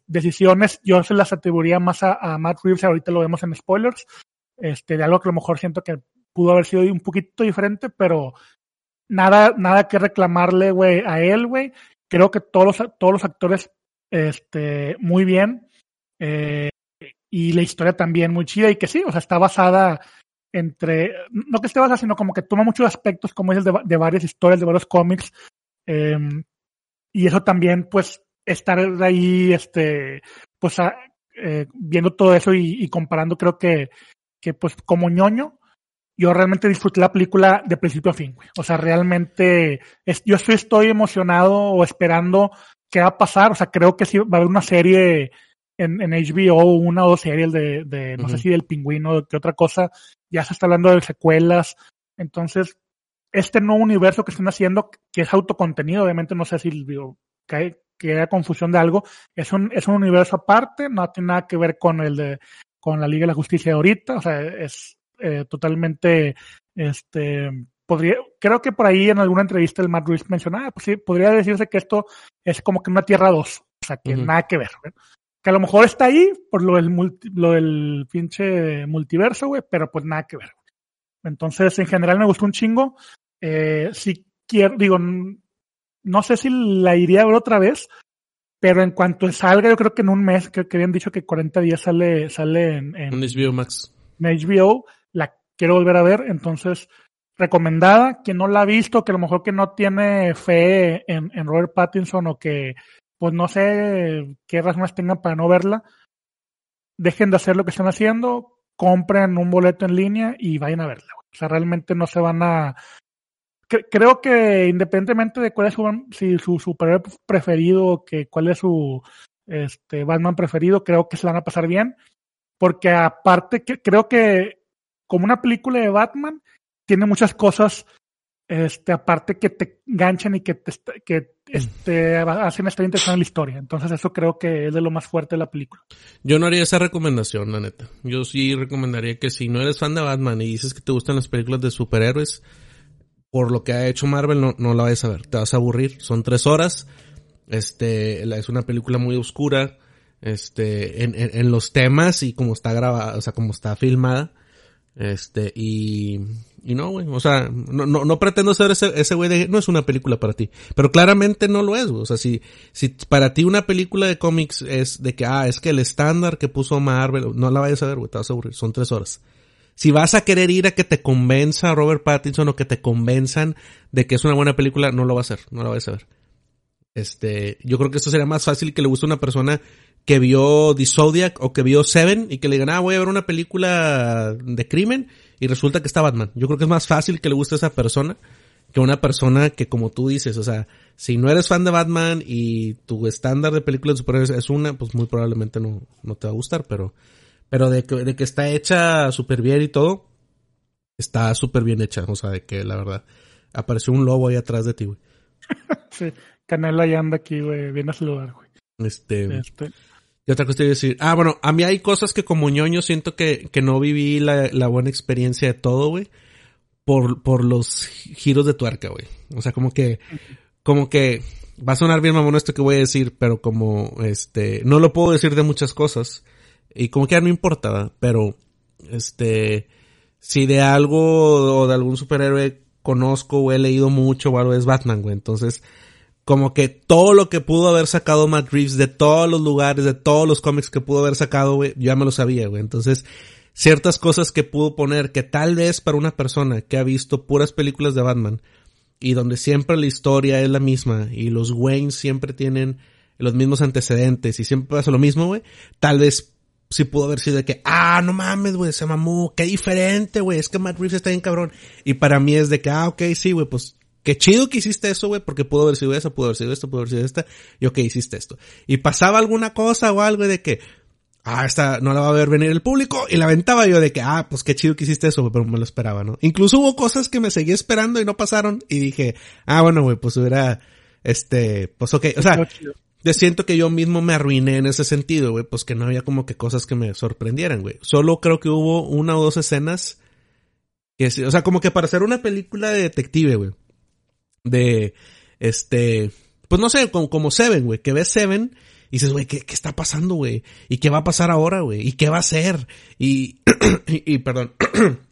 decisiones yo se las atribuiría más a, a, Matt Reeves, ahorita lo vemos en spoilers, este, de algo que a lo mejor siento que pudo haber sido un poquito diferente, pero nada, nada que reclamarle, güey, a él, güey. Creo que todos los, todos los actores este, muy bien. Eh, y la historia también muy chida y que sí, o sea, está basada entre, no que esté basada, sino como que toma muchos aspectos, como es de, de varias historias, de varios cómics. Eh, y eso también, pues, estar ahí, este, pues, eh, viendo todo eso y, comparando, creo que, que, pues, como ñoño, yo realmente disfruté la película de principio a fin, güey. O sea, realmente, es, yo estoy, estoy emocionado o esperando qué va a pasar. O sea, creo que sí va a haber una serie en, en HBO, una o dos series de, de no uh -huh. sé si del pingüino, o de otra cosa. Ya se está hablando de secuelas. Entonces, este nuevo universo que están haciendo, que es autocontenido, obviamente no sé si digo, que, que haya confusión de algo, es un, es un universo aparte, no tiene nada que ver con el de, con la Liga de la Justicia de ahorita, o sea, es eh, totalmente, este, podría, creo que por ahí en alguna entrevista el Matt Reeves mencionaba, pues sí, podría decirse que esto es como que una Tierra 2, o sea, que uh -huh. nada que ver, que a lo mejor está ahí por lo del, multi, lo del pinche multiverso, güey, pero pues nada que ver. Entonces, en general me gustó un chingo. Eh, si quiero, digo, no sé si la iría a ver otra vez, pero en cuanto salga, yo creo que en un mes, creo que habían dicho que 40 días sale, sale en, en, en HBO Max. En HBO, la quiero volver a ver, entonces recomendada, quien no la ha visto, que a lo mejor que no tiene fe en, en Robert Pattinson o que pues no sé qué razones tengan para no verla, dejen de hacer lo que están haciendo, compren un boleto en línea y vayan a verla. O sea, realmente no se van a... Creo que independientemente de cuál es su, superhéroe preferido, que cuál es su este, Batman preferido, creo que se van a pasar bien. Porque aparte, que, creo que como una película de Batman, tiene muchas cosas este, aparte que te ganchan y que te, este, hacen estar interesante en la historia. Entonces eso creo que es de lo más fuerte de la película. Yo no haría esa recomendación, la neta. Yo sí recomendaría que si no eres fan de Batman y dices que te gustan las películas de superhéroes, por lo que ha hecho Marvel, no, no la vayas a ver. Te vas a aburrir. Son tres horas. Este, es una película muy oscura. Este, en, en, los temas y como está grabada, o sea, como está filmada. Este, y, y no, güey, o sea, no, no, no pretendo ser ese, ese güey de, no es una película para ti, pero claramente no lo es, güey, o sea, si, si para ti una película de cómics es de que, ah, es que el estándar que puso Marvel, no la vayas a ver, güey, te vas a aburrir, son tres horas. Si vas a querer ir a que te convenza Robert Pattinson o que te convenzan de que es una buena película, no lo va a hacer, no la vayas a ver. Este, yo creo que esto sería más fácil que le guste a una persona que vio The Zodiac o que vio Seven y que le digan, ah, voy a ver una película de crimen y resulta que está Batman. Yo creo que es más fácil que le guste a esa persona que una persona que como tú dices, o sea, si no eres fan de Batman y tu estándar de películas de superhéroes es una, pues muy probablemente no, no te va a gustar, pero, pero de que, de que está hecha súper bien y todo, está súper bien hecha, o sea, de que la verdad, apareció un lobo ahí atrás de ti, güey. [LAUGHS] sí, Canela ya anda aquí, güey, viene a saludar, güey. Este, este. ¿Qué otra cosa a decir? Ah, bueno, a mí hay cosas que como ñoño siento que, que no viví la, la buena experiencia de todo, güey. Por, por los giros de tuerca, güey. O sea, como que, como que, va a sonar bien mamón esto que voy a decir, pero como, este, no lo puedo decir de muchas cosas. Y como que ya no importa, pero, este, si de algo o de algún superhéroe conozco o he leído mucho o algo es Batman, güey. Entonces, como que todo lo que pudo haber sacado Matt Reeves de todos los lugares, de todos los cómics que pudo haber sacado, güey, yo ya me lo sabía, güey. Entonces, ciertas cosas que pudo poner que tal vez para una persona que ha visto puras películas de Batman y donde siempre la historia es la misma y los Wayne siempre tienen los mismos antecedentes y siempre pasa lo mismo, güey, tal vez sí pudo haber sido de que, ah, no mames, güey, se mamó, qué diferente, güey, es que Matt Reeves está bien cabrón. Y para mí es de que, ah, ok, sí, güey, pues qué chido que hiciste eso, güey, porque pudo haber sido eso, pudo haber sido esto, pudo haber sido esta, y ok, hiciste esto. Y pasaba alguna cosa o algo de que, ah, esta no la va a ver venir el público, y la aventaba yo de que, ah, pues qué chido que hiciste eso, güey, pero me lo esperaba, ¿no? Incluso hubo cosas que me seguí esperando y no pasaron, y dije, ah, bueno, güey, pues hubiera, este, pues ok, o sea, yo siento que yo mismo me arruiné en ese sentido, güey, pues que no había como que cosas que me sorprendieran, güey. Solo creo que hubo una o dos escenas que, o sea, como que para hacer una película de detective, güey. De, este, pues no sé, como, como Seven, güey, que ves Seven y dices, güey, ¿qué, ¿qué, está pasando, güey? ¿Y qué va a pasar ahora, güey? ¿Y qué va a hacer? Y, [CLEARS THROAT] y, y perdón. [CLEARS THROAT]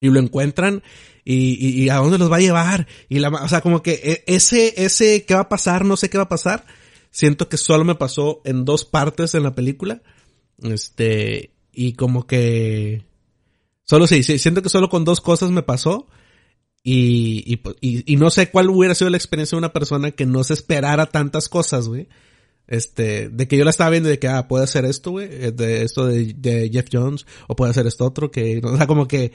y lo encuentran y, y, a dónde los va a llevar y la o sea como que e, ese ese qué va a pasar no sé qué va a pasar siento que solo me pasó en dos partes en la película. Este, y como que, solo sí, sí siento que solo con dos cosas me pasó. Y, y, y, no sé cuál hubiera sido la experiencia de una persona que no se esperara tantas cosas, güey. Este, de que yo la estaba viendo de que, ah, puede hacer esto, güey, eh, de esto de, de Jeff Jones, o puede hacer esto otro, que, o sea, como que,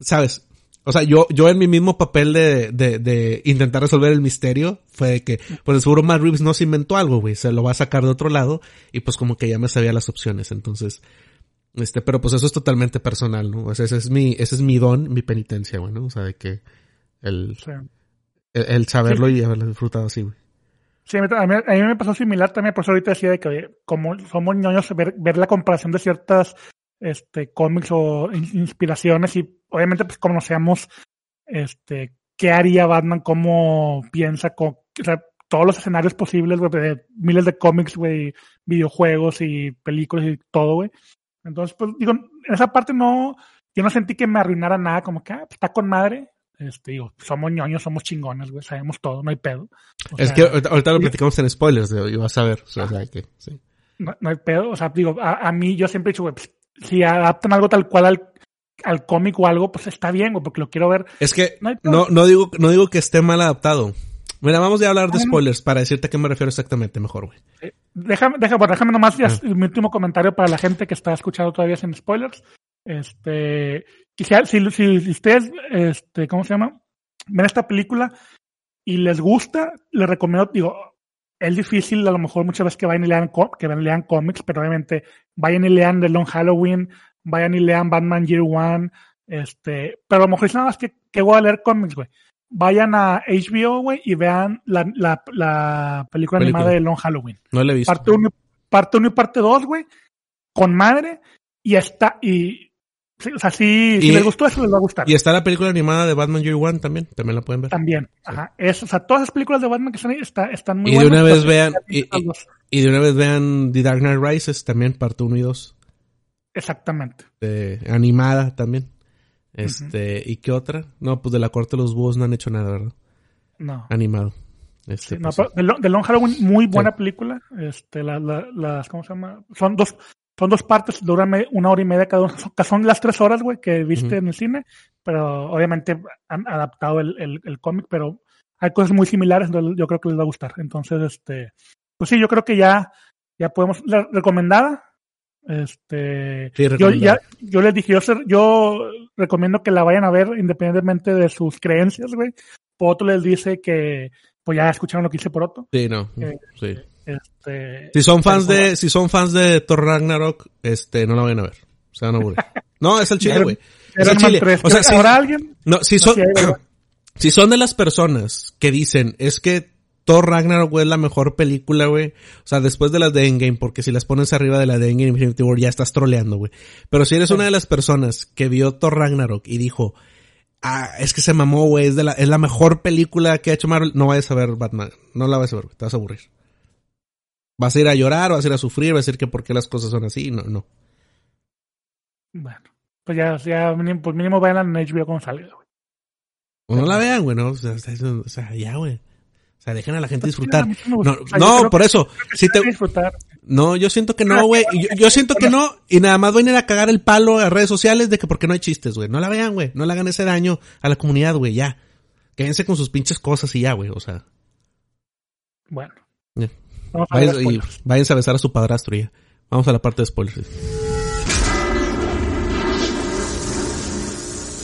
¿sabes? O sea, yo, yo en mi mismo papel de, de, de intentar resolver el misterio fue de que, pues seguro Matt Reeves no se inventó algo, güey, se lo va a sacar de otro lado y pues como que ya me sabía las opciones, entonces, este, pero pues eso es totalmente personal, ¿no? O sea, ese es mi, ese es mi don, mi penitencia, güey, ¿no? O sea, de que el, el, saberlo y haberlo disfrutado así, güey. Sí, a mí, a mí, me pasó similar también, por eso ahorita decía de que como somos ñoños, ver, ver la comparación de ciertas este, cómics o inspiraciones y obviamente pues conocemos este, qué haría Batman, cómo piensa, con, o sea, todos los escenarios posibles, de miles de cómics, güey, videojuegos y películas y todo, güey. Entonces, pues digo, en esa parte no, yo no sentí que me arruinara nada, como que, ah, pues, está con madre. Este, digo, somos ñoños, somos chingones, güey, sabemos todo, no hay pedo. es que ahorita lo platicamos en spoilers, y vas a ver, o sea, que, sí. No, no, hay pedo, o sea, digo, a, a mí yo siempre he dicho, güey, pues, si adaptan algo tal cual al, al cómic o algo, pues está bien, porque lo quiero ver. Es que no, no, digo, no digo que esté mal adaptado. Mira, vamos a hablar de spoilers para decirte a qué me refiero exactamente mejor, güey. Eh, déjame, déjame, déjame nomás ya, mi último comentario para la gente que está escuchando todavía sin spoilers. Este, quisiera, si, si, si ustedes, este, ¿cómo se llama? Ven esta película y les gusta, les recomiendo, digo, es difícil a lo mejor muchas veces que vayan y lean, que lean cómics, pero obviamente vayan y lean The Long Halloween, vayan y lean Batman Year One, este, pero a lo mejor es nada más que, que voy a leer cómics, güey. Vayan a HBO, güey, y vean la, la, la película, animada de Long Halloween. No la he visto. Parte 1 parte uno y parte 2, güey, con madre, y está, y o sea, si, si les gustó eso, les va a gustar. Y está la película animada de Batman Year One también, también la pueden ver. También, ajá. Es, o sea, todas las películas de Batman que están ahí está, están muy y de Una vez vean, y, y, de una vez vean The Dark Knight Rises también, parte 1 y 2. Exactamente. animada también. Este, ¿y qué otra? No, pues de la corte de los búhos no han hecho nada, ¿verdad? No. Animado. Este, no, pues, de, Long Halloween, muy buena película. Este, la, la, las, ¿cómo se llama? Son dos, son dos partes, duran una hora y media cada una. [LAUGHS] Son las tres horas, güey, que viste en el cine, pero obviamente han adaptado el, el, el cómic, pero hay cosas muy similares, entonces yo creo que les va a gustar. Entonces, este, pues sí, yo creo que ya, ya podemos, la recomendada. Este, yo ya, yo les dije, yo, yo recomiendo que la vayan a ver independientemente de sus creencias, güey. Otro les dice que, pues ya escucharon lo que hice por otro. Sí, no, sí. Este, si son fans de, si son fans de Thor Ragnarok, este, no la vayan a ver. Se van a aburrir. No, es el chile, güey. Es el chile. O sea, si, alguien? No, si son, [CLEARS THROAT] si son de las personas que dicen, es que Thor Ragnarok es la mejor película, güey. O sea, después de las de Endgame, porque si las pones arriba de la de Endgame Infinity War ya estás troleando, güey. Pero si eres una de las personas que vio Thor Ragnarok y dijo, ah, es que se mamó, güey, es, de la, es la mejor película que ha hecho Marvel, no vayas a ver Batman. No la vas a ver, güey, te vas a aburrir. Vas a ir a llorar, vas a ir a sufrir, vas a decir que por qué las cosas son así. No, no. Bueno, pues ya, ya mínimo, pues mínimo vayan a HBO cuando salga, güey. O no la vean, güey, no. O sea, ya, güey. O O sea, dejen a la gente Pues disfrutar. No. O sea, por eso. Si te, no, yo siento que no, güey. Yo, yo siento que no. Y nada más van a ir a cagar el palo a redes sociales de que porque no hay chistes, güey. No la vean, güey. No le hagan ese daño a la comunidad, güey. Ya. Quédense con sus pinches cosas y ya, güey. O sea. Bueno. Ya. Vamos a ver Váyanse, y spoilers. váyanse a besar a su padrastro ya. Vamos a la parte de spoilers.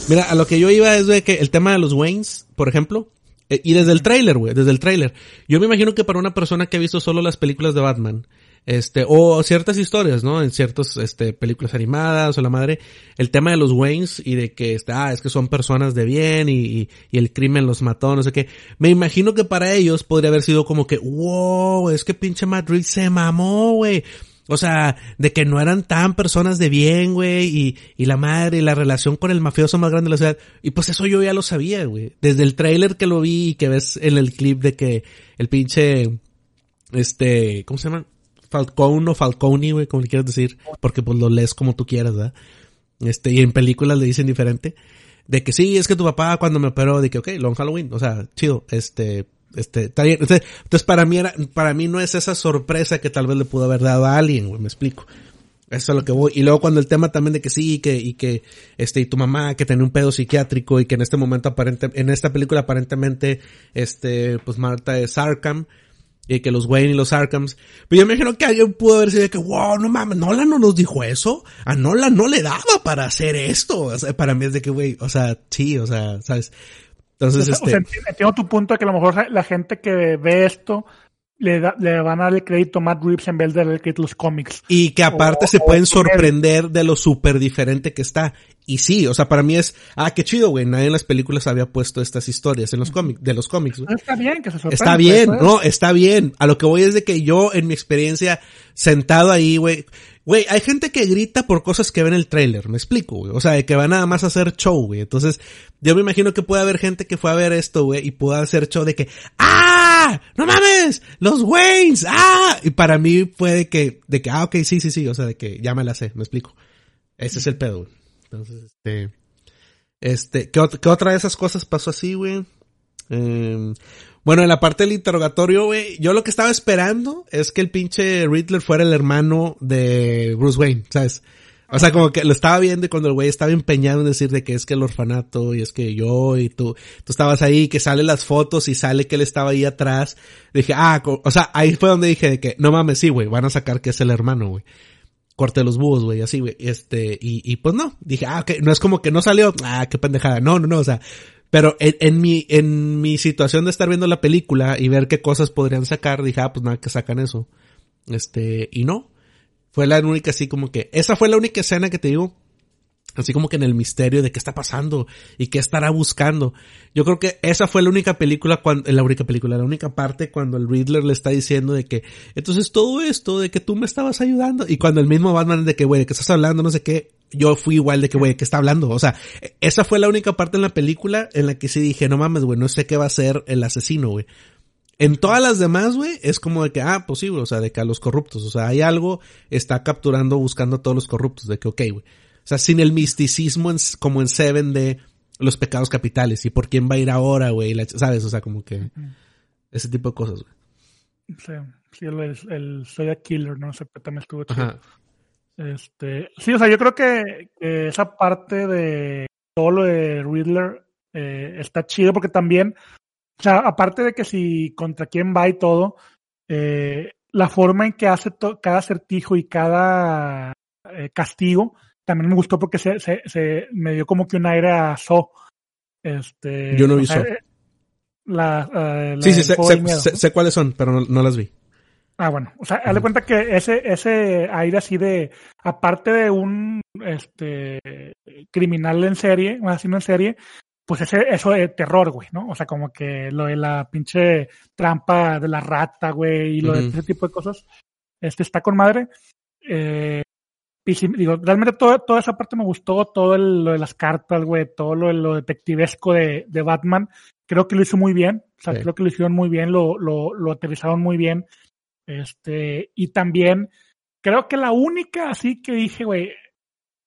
Mira, a lo que yo iba es de que el tema de los Waynes, por ejemplo, eh, y desde el tráiler, güey, desde el tráiler. Yo me imagino que para una persona que ha visto solo las películas de Batman, este, o ciertas historias, ¿no? En ciertas, este, películas animadas o la madre, el tema de los Waynes y de que, este, ah, es que son personas de bien y, y, el crimen los mató, no sé qué. Me imagino que para ellos podría haber sido como que, wow, es que pinche Reeves se mamó, güey. O sea, de que no eran tan personas de bien, güey, y, y la madre, y la relación con el mafioso más grande de la ciudad. Y pues eso yo ya lo sabía, güey. Desde el tráiler que lo vi y que ves en el clip de que el pinche, este, ¿cómo se llama? Falcone o Falcone, güey, como le quieras decir, porque pues lo lees como tú quieras, ¿verdad? Este, y en películas le dicen diferente. De que sí, es que tu papá cuando me operó, de que, ok, long Halloween, o sea, chido, este, este, está bien. Entonces, para mí era, para mí no es esa sorpresa que tal vez le pudo haber dado a alguien, güey, me explico. Eso es lo que voy. Y luego cuando el tema también de que sí, y que, y que, este, y tu mamá que tenía un pedo psiquiátrico y que en este momento aparente, en esta película aparentemente, este, pues Marta es Arkham, y que los Wayne y los Arkhams. Pero yo me imagino que alguien pudo haber sido de que, wow, no mames, Nolan no nos dijo eso. A Nolan no le daba para hacer esto. O sea, para mí es de que, güey, o sea, sí, o sea, ¿sabes? Entonces, O sea, este... o sea, entiendo tu punto de que a lo mejor la gente que ve esto le, da- le van a dar el crédito a Matt Reeves en vez de darle el crédito a los cómics. Y que aparte O- se o pueden sorprender de lo súper diferente que está. Y sí, o sea, para mí es, ah, qué chido, güey. Nadie en las películas había puesto estas historias en los cómics, de los cómics, güey. Está bien que se sorprenda. Está bien, eso es. no, está bien. A lo que voy es de que yo, en mi experiencia, sentado ahí, güey, güey, hay gente que grita por cosas que ven el tráiler, me explico, güey. O sea, de que van nada más a hacer show, güey. Entonces, yo me imagino que puede haber gente que fue a ver esto, güey, y pueda hacer show de que, ¡ah! ¡No mames! ¡Los Waynes! ¡ah! Y para mí fue de que, de que, ah, ok, sí, sí, sí, o sea, de que ya me la sé, me explico. Ese es el pedo, güey. Entonces, este, este, ¿qué, ot- qué otra de esas cosas pasó así, güey? Eh, bueno, en la parte del interrogatorio, güey, yo lo que estaba esperando es que el pinche Riddler fuera el hermano de Bruce Wayne, ¿sabes? O sea, como que lo estaba viendo y cuando el güey estaba empeñado en decir de que es que el orfanato y es que yo y tú, tú estabas ahí, que sale las fotos y sale que él estaba ahí atrás, dije, ah, o sea, ahí fue donde dije de que, no mames, sí, güey, van a sacar que es el hermano, güey. Corte los búhos, güey, así, güey. Este, y, y pues no. Dije, ah, ok, no es como que no salió, ah, qué pendejada. No, no, no, o sea, pero en, en mi, en mi situación de estar viendo la película y ver qué cosas podrían sacar, dije, ah, pues nada, que sacan eso. Este, y no. Fue la única así como que, esa fue la única escena que te digo, así como que en el misterio de qué está pasando y qué estará buscando. Yo creo que esa fue la única película cuando, la única película, la única parte cuando el Riddler le está diciendo de que, entonces todo esto de que tú me estabas ayudando y cuando el mismo Batman de que, güey, que estás hablando, no sé qué, yo fui igual de que, güey, ¿qué está hablando? O sea, esa fue la única parte en la película en la que sí dije, no mames, güey, no sé qué va a ser el asesino, güey. En todas las demás, güey, es como de que, ah, pues sí, o sea, de que a los corruptos, o sea, hay algo, está capturando, buscando a todos los corruptos, de que, ok, güey. O sea, sin el misticismo en- como en Seven de los pecados capitales y por quién va a ir ahora, güey, ¿sabes? O sea, como que ese tipo de cosas, güey. Sí, sí, el, el, el Soy a Killer, ¿no? sé, también estuvo chido. Ajá. Este, sí, o sea, yo creo que, que esa parte de todo lo de Riddler eh, está chido porque también, o sea, aparte de que si contra quién va y todo, eh, la forma en que hace cada acertijo y cada eh, castigo también me gustó porque se, se, se me dio como que un aire a So. Este, Yo no vi o sea, Saw. eh, La, la Sí, sí, sé, sé- sé cuáles son, pero no, no las vi. Ah, bueno, o sea, de Ujú. cuenta que ese, ese aire así de, aparte de un este criminal en serie, un asesino en serie, pues ese, eso de terror, güey, ¿no? O sea, como que lo de la pinche trampa de la rata, güey, y lo de Ujú. ese tipo de cosas, este está con madre. Eh, y sí, digo, realmente todo, toda esa parte me gustó, todo el- lo de las cartas, güey, todo lo, lo detectivesco de, de Batman, creo que lo hizo muy bien, o sea, Sí. creo que lo hicieron muy bien, lo, lo, lo aterrizaron muy bien. Este, y también creo que la única así que dije, güey,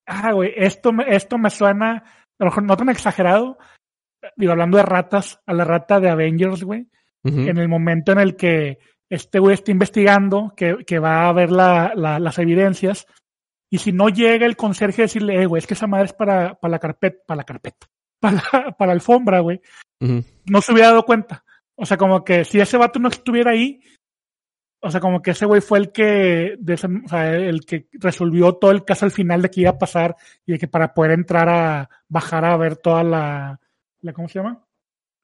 ah, güey, esto me, esto me suena, a lo mejor no tan exagerado, digo, hablando de ratas, a la rata de Avengers, güey, en el momento en el que este güey está investigando, que, que va a ver la, la, las evidencias, y si no llega el conserje a decirle, eh, güey, es que esa madre es para, para la carpeta, para la carpeta, [LAUGHS] para la, para la alfombra, güey, no se hubiera dado cuenta. O sea, como que si ese vato no estuviera ahí, o sea, como que ese güey fue el que, de o sea, el que resolvió todo el caso al final de que iba a pasar y de que para poder entrar a bajar a ver toda la, la ¿cómo se llama?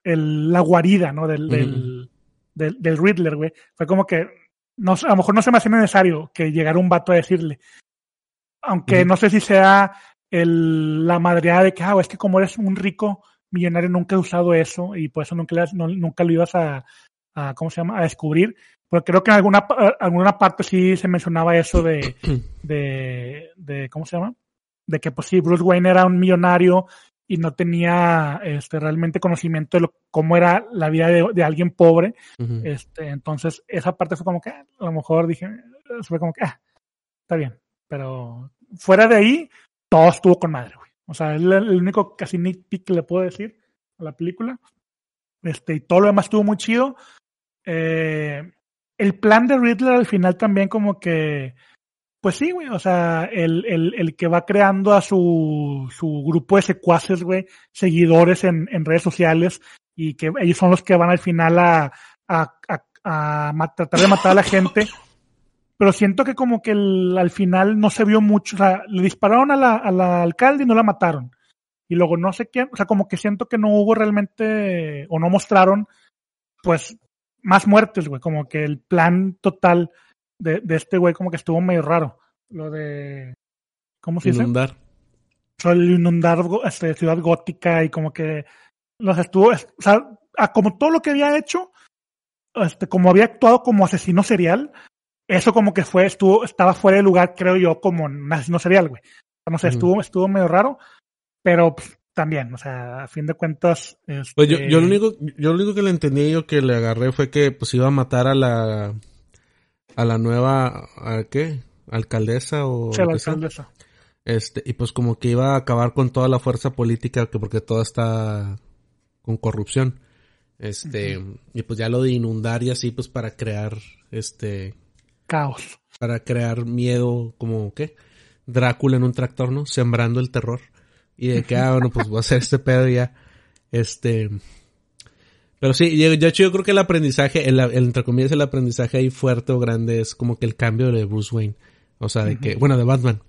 El, la guarida, ¿no? Del, del, del, del, Riddler, güey. Fue como que, no, a lo mejor no se me hace necesario que llegara un vato a decirle. Aunque no sé si sea el, la madreada de que, ah, es que como eres un rico millonario nunca he usado eso y por eso nunca, no, nunca lo ibas a, a, ¿cómo se llama? A descubrir. Porque creo que en alguna, alguna parte sí se mencionaba eso de, [CLEARS THROAT] de, de, ¿cómo se llama? De que pues sí, Bruce Wayne era un millonario y no tenía este, realmente conocimiento de lo, cómo era la vida de, de alguien pobre. Uh-huh. este, entonces, esa parte fue como que, a lo mejor dije, fue como que, ah, está bien. Pero fuera de ahí, todo estuvo con madre, güey. O sea, es el, el único casi nitpick que le puedo decir a la película. Este, y todo lo demás estuvo muy chido. Eh, el plan de Riddler al final también como que, pues sí, güey, o sea, el, el, el que va creando a su, su grupo de secuaces, güey, seguidores en, en redes sociales y que ellos son los que van al final a, a, a, a tratar de matar a la gente. Pero siento que como que el, al final no se vio mucho, o sea, le dispararon a la, a la alcalde y no la mataron. Y luego no sé quién, o sea, como que siento que no hubo realmente, o no mostraron, pues, más muertes, güey. Como que el plan total de, de este güey como que estuvo medio raro. Lo de... ¿Cómo se inundar. dice? Inundar. El inundar este, ciudad gótica y como que los estuvo... O sea, a como todo lo que había hecho, este, como había actuado como asesino serial, eso como que fue, estuvo, estaba fuera de lugar, creo yo, como un asesino serial, güey. No sé, estuvo, estuvo medio raro, pero pues, también, o sea, a fin de cuentas. Este... Pues yo, yo, lo único, yo lo único que le entendí yo que le agarré fue que pues iba a matar a la a la nueva ¿a qué? alcaldesa o sí, la alcaldesa. Este, y pues como que iba a acabar con toda la fuerza política que porque toda está con corrupción. Este, uh -huh. y pues ya lo de inundar y así pues para crear este caos. Para crear miedo como qué? Drácula en un tractor, ¿no? Sembrando el terror. Y de que, ah, bueno, pues voy a hacer este pedo ya. Este. Pero sí, de hecho yo creo que el aprendizaje, el, el, entre comillas, el aprendizaje ahí fuerte o grande es como que el cambio de Bruce Wayne. O sea, de uh -huh. que, bueno, de Batman.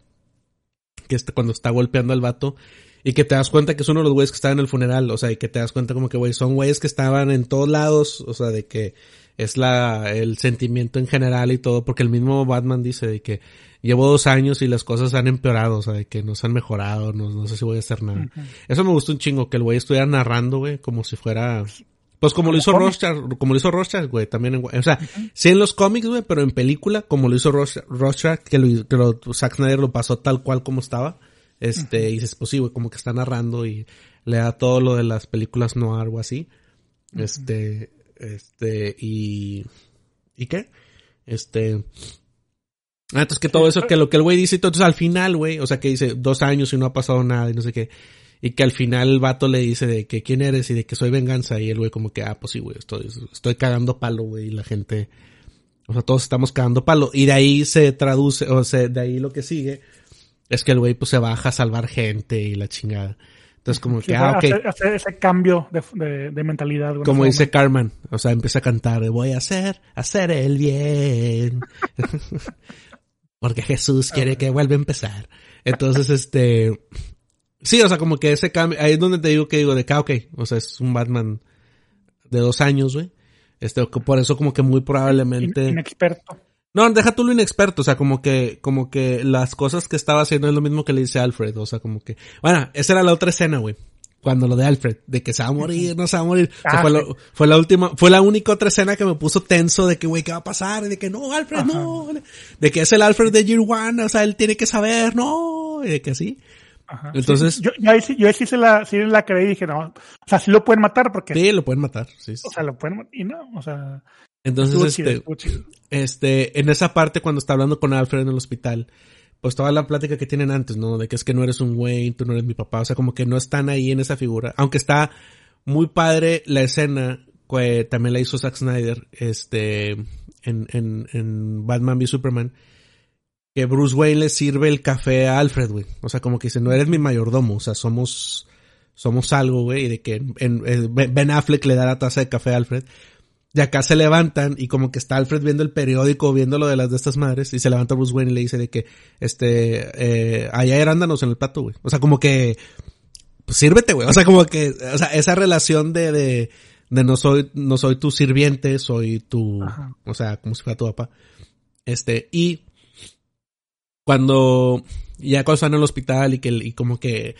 Que cuando está golpeando al vato. Y que te das cuenta que es uno de los güeyes que estaba en el funeral. O sea, y que te das cuenta como que, güey, son güeyes que estaban en todos lados. O sea, de que es la, el sentimiento en general y todo. Porque el mismo Batman dice de que llevo dos años y las cosas han empeorado, o sea, de que no se han mejorado, no, no sé si voy a hacer nada. Uh -huh. Eso me gustó un chingo, que el güey estuviera narrando, güey, como si fuera... Pues como lo hizo Rorschach, como lo hizo Rorschach, güey, también en, o sea, uh -huh. sí en los cómics, güey, pero en película, como lo hizo Rorschach, que lo, que lo, Zack Snyder lo pasó tal cual como estaba, este, uh -huh. y dices, pues sí, güey, como que está narrando y le da todo lo de las películas noir o así, este, este, y, ¿y qué? Este, Ah, entonces que todo eso, que lo que el güey dice, entonces al final, güey, o sea que dice dos años y no ha pasado nada y no sé qué. Y que al final el vato le dice de que quién eres y de que soy venganza. Y el güey como que, ah, pues sí, güey, estoy, estoy cagando palo, güey. Y la gente, o sea, todos estamos cagando palo. Y de ahí se traduce, o sea, de ahí lo que sigue es que el güey pues se baja a salvar gente y la chingada. Entonces como que, ah, ok. Hacer, hacer ese cambio de, de, de mentalidad. Como dice Carmen, o sea, empieza a cantar, voy a hacer, hacer el bien. [LAUGHS] porque Jesús quiere que vuelva a empezar. Entonces, este, sí, o sea, como que ese cambio, ahí es donde te digo que digo de que, ok, o sea, es un Batman de dos años, güey. Este, por eso como que muy probablemente... Inexperto. No, deja tú lo inexperto, o sea, como que, como que las cosas que estaba haciendo es lo mismo que le dice Alfred, o sea, como que, bueno, esa era la otra escena, güey cuando lo de Alfred, de que se va a morir, no se va a morir. O sea, fue, lo, fue, la última, fue la única otra escena que me puso tenso de que, güey, ¿qué va a pasar? Y de que no, Alfred, Ajá. no. De que es el Alfred de Year One, o sea, él tiene que saber, no. Y de que sí. Ajá. Entonces. Sí, yo, yo, ahí sí, yo ahí sí se la, sí la creí y dije, no. O sea, sí lo pueden matar porque. Sí, lo pueden matar, sí. O sea, lo pueden, y no, o sea. Entonces, este, chido, este, en esa parte cuando está hablando con Alfred en el hospital, pues toda la plática que tienen antes, ¿no? De que es que no eres un güey, tú no eres mi papá, o sea, como que no están ahí en esa figura, aunque está muy padre la escena que también la hizo Zack Snyder, este, en, en, en Batman v Superman, que Bruce Wayne le sirve el café a Alfred, güey. O sea, como que dice, no eres mi mayordomo, o sea, somos, somos algo, güey, y de que en, Ben Affleck le da la taza de café a Alfred. Y acá se levantan y como que está Alfred viendo el periódico, viendo lo de las de estas madres, y se levanta Bruce Wayne y le dice de que, este, eh, allá hay arándanos en el plato, güey. O sea, como que, pues sírvete, güey. O sea, como que, o sea, esa relación de, de, de no soy, no soy tu sirviente, soy tu, o sea, como si fuera tu papá. Este, y cuando, ya cuando están en el hospital y que, y como que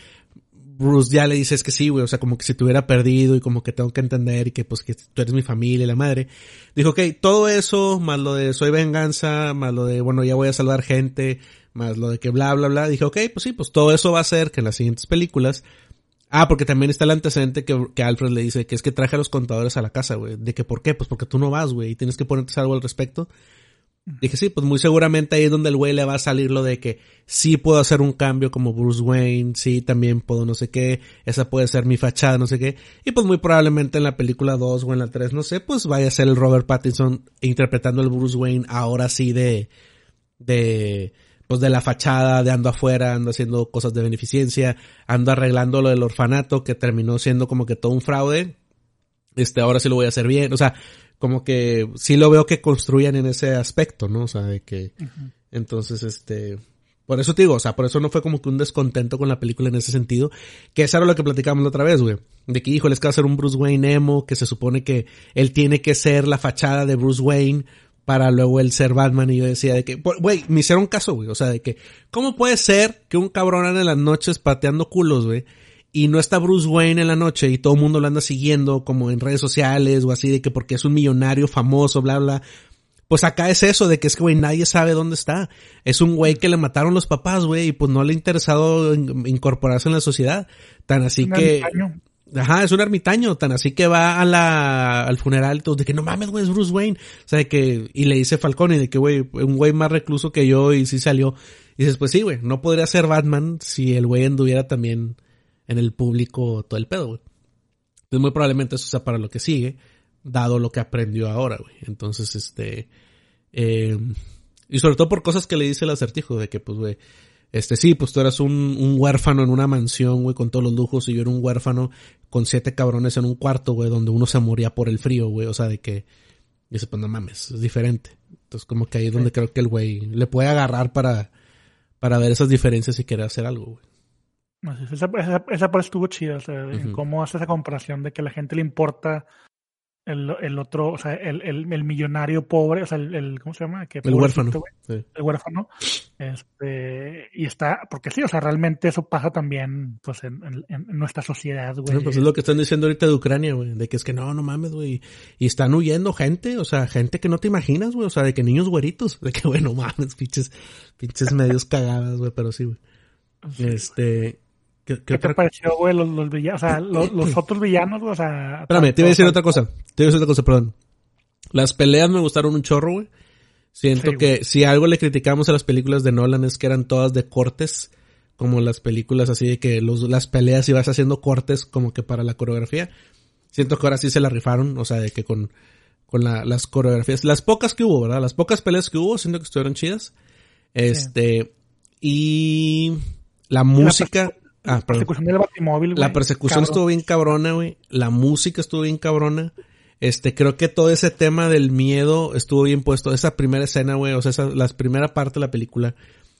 Bruce ya le dice es que sí, güey, o sea, como que si te hubiera perdido y como que tengo que entender y que pues que tú eres mi familia y la madre. Dijo, ok, todo eso, más lo de soy venganza, más lo de, bueno, ya voy a salvar gente, más lo de que bla, bla, bla. Dije, ok, pues sí, pues todo eso va a ser que en las siguientes películas. Ah, porque también está el antecedente que, que Alfred le dice que es que traje a los contadores a la casa, güey. De que, ¿por qué? Pues porque tú no vas, güey, y tienes que ponerte algo al respecto. Dije, sí, pues muy seguramente ahí es donde el güey le va a salir lo de que sí puedo hacer un cambio como Bruce Wayne, sí, también puedo no sé qué, esa puede ser mi fachada, no sé qué. Y pues muy probablemente en la película 2 o en la 3, no sé, pues vaya a ser el Robert Pattinson interpretando el Bruce Wayne ahora sí de, de, pues de la fachada, de ando afuera, ando haciendo cosas de beneficencia, ando arreglando lo del orfanato que terminó siendo como que todo un fraude. Este, ahora sí lo voy a hacer bien. O sea, como que sí lo veo que construyan en ese aspecto, ¿no? O sea, de que, entonces, este, por eso te digo, o sea, por eso no fue como que un descontento con la película en ese sentido, que eso era lo que platicamos la otra vez, güey, de que, híjole, es que va a ser un Bruce Wayne emo, que se supone que él tiene que ser la fachada de Bruce Wayne para luego él ser Batman y yo decía de que, güey, me hicieron caso, güey, o sea, de que, ¿cómo puede ser que un cabrón ande en las noches pateando culos, güey? Y no está Bruce Wayne en la noche y todo el mundo lo anda siguiendo como en redes sociales o así de que porque es un millonario famoso, bla, bla. Pues acá es eso de que es que, güey, nadie sabe dónde está. Es un güey que le mataron los papás, güey, y pues no le ha interesado incorporarse en la sociedad. Tan así que... Ajá, es un ermitaño, tan así que va a la, al funeral y todo, de que no mames, güey, es Bruce Wayne. O sea, de que, y le dice Falcone de que, güey, un güey más recluso que yo y sí salió. Y dices, pues sí, güey, no podría ser Batman si el güey anduviera también en el público todo el pedo, güey. Entonces muy probablemente eso sea para lo que sigue, dado lo que aprendió ahora, güey. Entonces, este... Eh, y sobre todo por cosas que le dice el acertijo, de que, pues, güey, este, sí, pues tú eras un, un huérfano en una mansión, güey, con todos los lujos, y yo era un huérfano con siete cabrones en un cuarto, güey, donde uno se moría por el frío, güey, o sea, de que, y dice, pues no mames, es diferente. Entonces, como que ahí es donde creo que el güey le puede agarrar para, para ver esas diferencias y querer hacer algo, güey. Esa, esa, esa parte estuvo chida, o sea, cómo hace esa comparación de que a la gente le importa el, el otro, o sea, el, el, el, millonario pobre, o sea, el, ¿cómo se llama? Que el huérfano. El huérfano. Este, y está, porque sí, o sea, realmente eso pasa también, pues, en, en, nuestra sociedad, güey. pues es lo que están diciendo ahorita de Ucrania, güey, de que es que no, no mames, güey. Y están huyendo gente, o sea, gente que no te imaginas, güey, o sea, de que niños güeritos, de que, [LAUGHS] bueno, mames, pinches, pinches medios cagadas, güey, pero sí, güey. Este, ¿Qué, te pareció, güey, los, los, villanos, o sea, [CLEARS THROAT] los, otros villanos, güey? O sea... Espérame, te iba a decir otra cosa. Te iba a decir otra cosa, perdón. Las peleas me gustaron un chorro, güey. Siento que si algo le criticamos a las películas de Nolan es que eran todas de cortes, como las películas así de que los, las peleas ibas haciendo cortes como que para la coreografía. Siento que ahora sí se la rifaron, o sea, de que con, con la, las coreografías, las pocas que hubo, ¿verdad? Las pocas peleas que hubo, siento que estuvieron chidas. Este, y la música, Ah, la persecución del Batimóvil, La persecución estuvo bien cabrona, güey. La música estuvo bien cabrona. Este, creo que todo ese tema del miedo estuvo bien puesto. Esa primera escena, güey, o sea, esa, la primera parte de la película.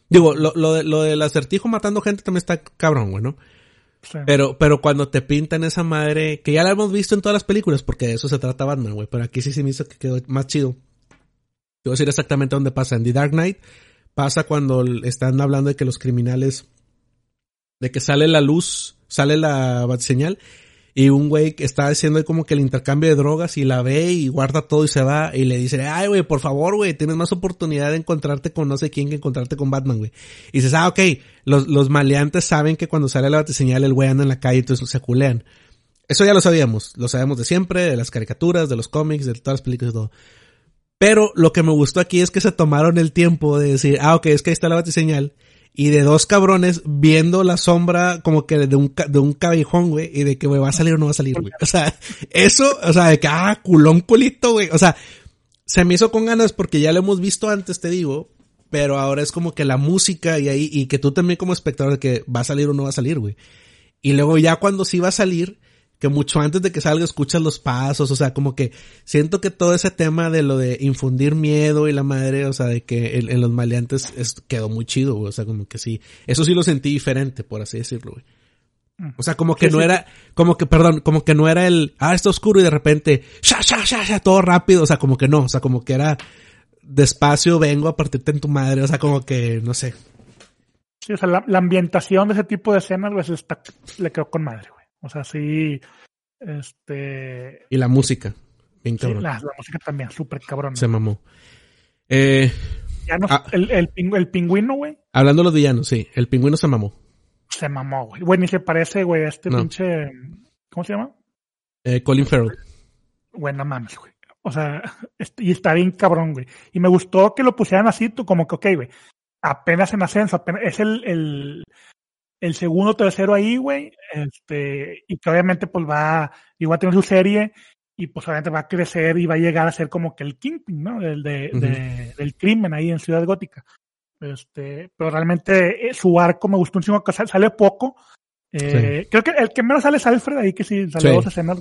Digo, lo, lo, de, lo del acertijo matando gente también está cabrón, güey, ¿no? Pero, pero cuando te pintan esa madre, que ya la hemos visto en todas las películas, porque de eso se trata Batman, güey, pero aquí sí se me hizo que quedó más chido. Te voy a decir exactamente dónde pasa. En The Dark Knight pasa cuando están hablando de que los criminales de que sale la luz, sale la señal y un güey que está haciendo como que el intercambio de drogas y la ve y guarda todo y se va y le dice, ay güey, por favor güey, tienes más oportunidad de encontrarte con no sé quién que encontrarte con Batman güey. Y dices, ah ok, los, los maleantes saben que cuando sale la señal el güey anda en la calle entonces se culean. Eso ya lo sabíamos, lo sabemos de siempre, de las caricaturas, de los cómics, de todas las películas y todo. Pero lo que me gustó aquí es que se tomaron el tiempo de decir, ah ok, es que ahí está la batiseñal y de dos cabrones viendo la sombra como que de un, de un cabejón, güey, y de que, güey, va a salir o no va a salir, güey. O sea, eso, o sea, de que, ah, culón culito, güey. O sea, se me hizo con ganas porque ya lo hemos visto antes, te digo, pero ahora es como que la música y ahí, y que tú también como espectador de que va a salir o no va a salir, güey. Y luego ya cuando sí va a salir, que mucho antes de que salga escuchas los pasos, o sea, como que siento que todo ese tema de lo de infundir miedo y la madre, o sea, de que en, los maleantes es, quedó muy chido, güey, o sea, como que sí, eso sí lo sentí diferente, por así decirlo, güey. O sea, como que no era, como que, perdón, como que no era el, ah, está oscuro y de repente, sha, sha, sha, sha, todo rápido, o sea, como que no, o sea, como que era despacio, vengo a partirte en tu madre, o sea, como que, no sé. Sí, o sea, la, ambientación de ese tipo de escenas, pues, está, le quedó con madre, güey. O sea, sí, este... Y la música, bien cabrón. la, música también, súper cabrón. Se mamó. Eh... Ya no, ah. el, el, el pingüino, güey. Hablando de los villanos, sí, el pingüino se mamó. Se mamó, güey. Güey, ni se parece, güey, a este pinche. ¿Cómo se llama? Eh, Colin Farrell. Güey, no mames, güey. O sea, [LAUGHS] y está bien cabrón, güey. Y me gustó que lo pusieran así, tú como que, ok, güey. Apenas en ascenso, apenas, es el, el, el segundo, tercero ahí, güey. Este, y que obviamente, pues va, igual a tener su serie, y pues obviamente va a crecer y va a llegar a ser como que el Kingpin, ¿no? El de, de, del crimen ahí en Ciudad Gótica. Este, pero realmente eh, su arco me gustó un chingo que sale poco. Eh, Creo que el que menos sale es Alfred, ahí que sí salió dos escenas,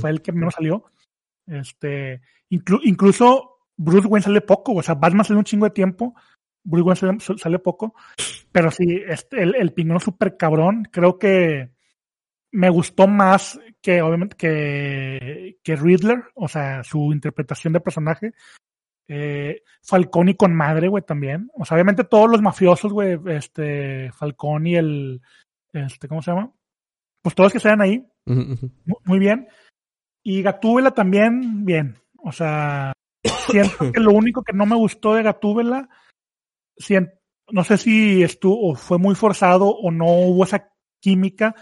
fue el que menos salió. Este, incluso Bruce Wayne sale poco, o sea, Batman sale un chingo de tiempo, Bruce Wayne sale, poco, pero sí, este, el, el pingüino súper cabrón, creo que me gustó más que obviamente que, que Riddler, o sea, su interpretación de personaje, eh, Falconi con madre, güey, también. O sea, obviamente todos los mafiosos, güey, este, Falconi, el, este, ¿cómo se llama? Pues todos que sean ahí. muy, bien. Y Gatúbela también, bien. O sea, siento que lo único que no me gustó de Gatúbela, no sé si estuvo, fue muy forzado o no hubo esa química,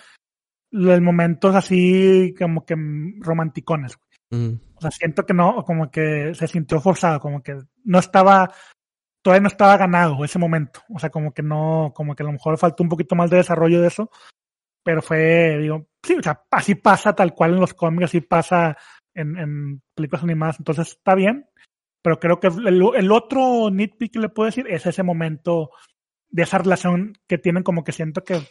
los momentos así como que romanticones. O sea, siento que no, como que se sintió forzado, como que no estaba, todavía no estaba ganado ese momento. O sea, como que no, como que a lo mejor faltó un poquito más de desarrollo de eso. Pero fue, digo, sí, o sea, así pasa tal cual en los cómics, así pasa en, en películas animadas, entonces está bien. Pero creo que el, el otro nitpick que le puedo decir es ese momento de esa relación que tienen, como que siento que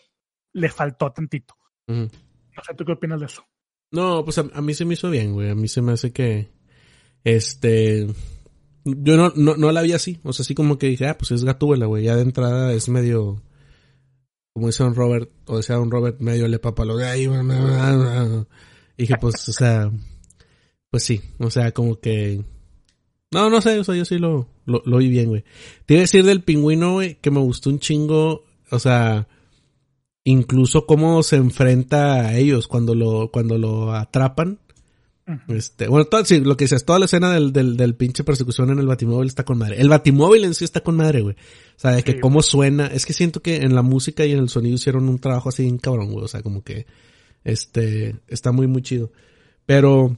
le faltó tantito. No sé, ¿tú qué opinas de eso? No, pues a, mí se me hizo bien, güey. A mí se me hace que, este, yo no, no, no la vi así. O sea, así como que dije, ah, pues es Gatúbela, güey. Ya de entrada es medio, como dice un Robert, o decía un Robert, medio le papalo. Y dije, pues, o sea, pues sí. O sea, como que, no, no sé, o sea, yo sí lo, lo, lo vi bien, güey. Te iba a decir del pingüino, güey, que me gustó un chingo, o sea, incluso cómo se enfrenta a ellos cuando lo, cuando lo atrapan. Este, bueno, todo, sí, lo que dices, toda la escena del, del, del, pinche persecución en el batimóvil está con madre. El batimóvil en sí está con madre, güey. O sea, de que cómo suena. Es que siento que en la música y en el sonido hicieron un trabajo así bien cabrón, güey. O sea, como que, este, está muy, muy chido. Pero,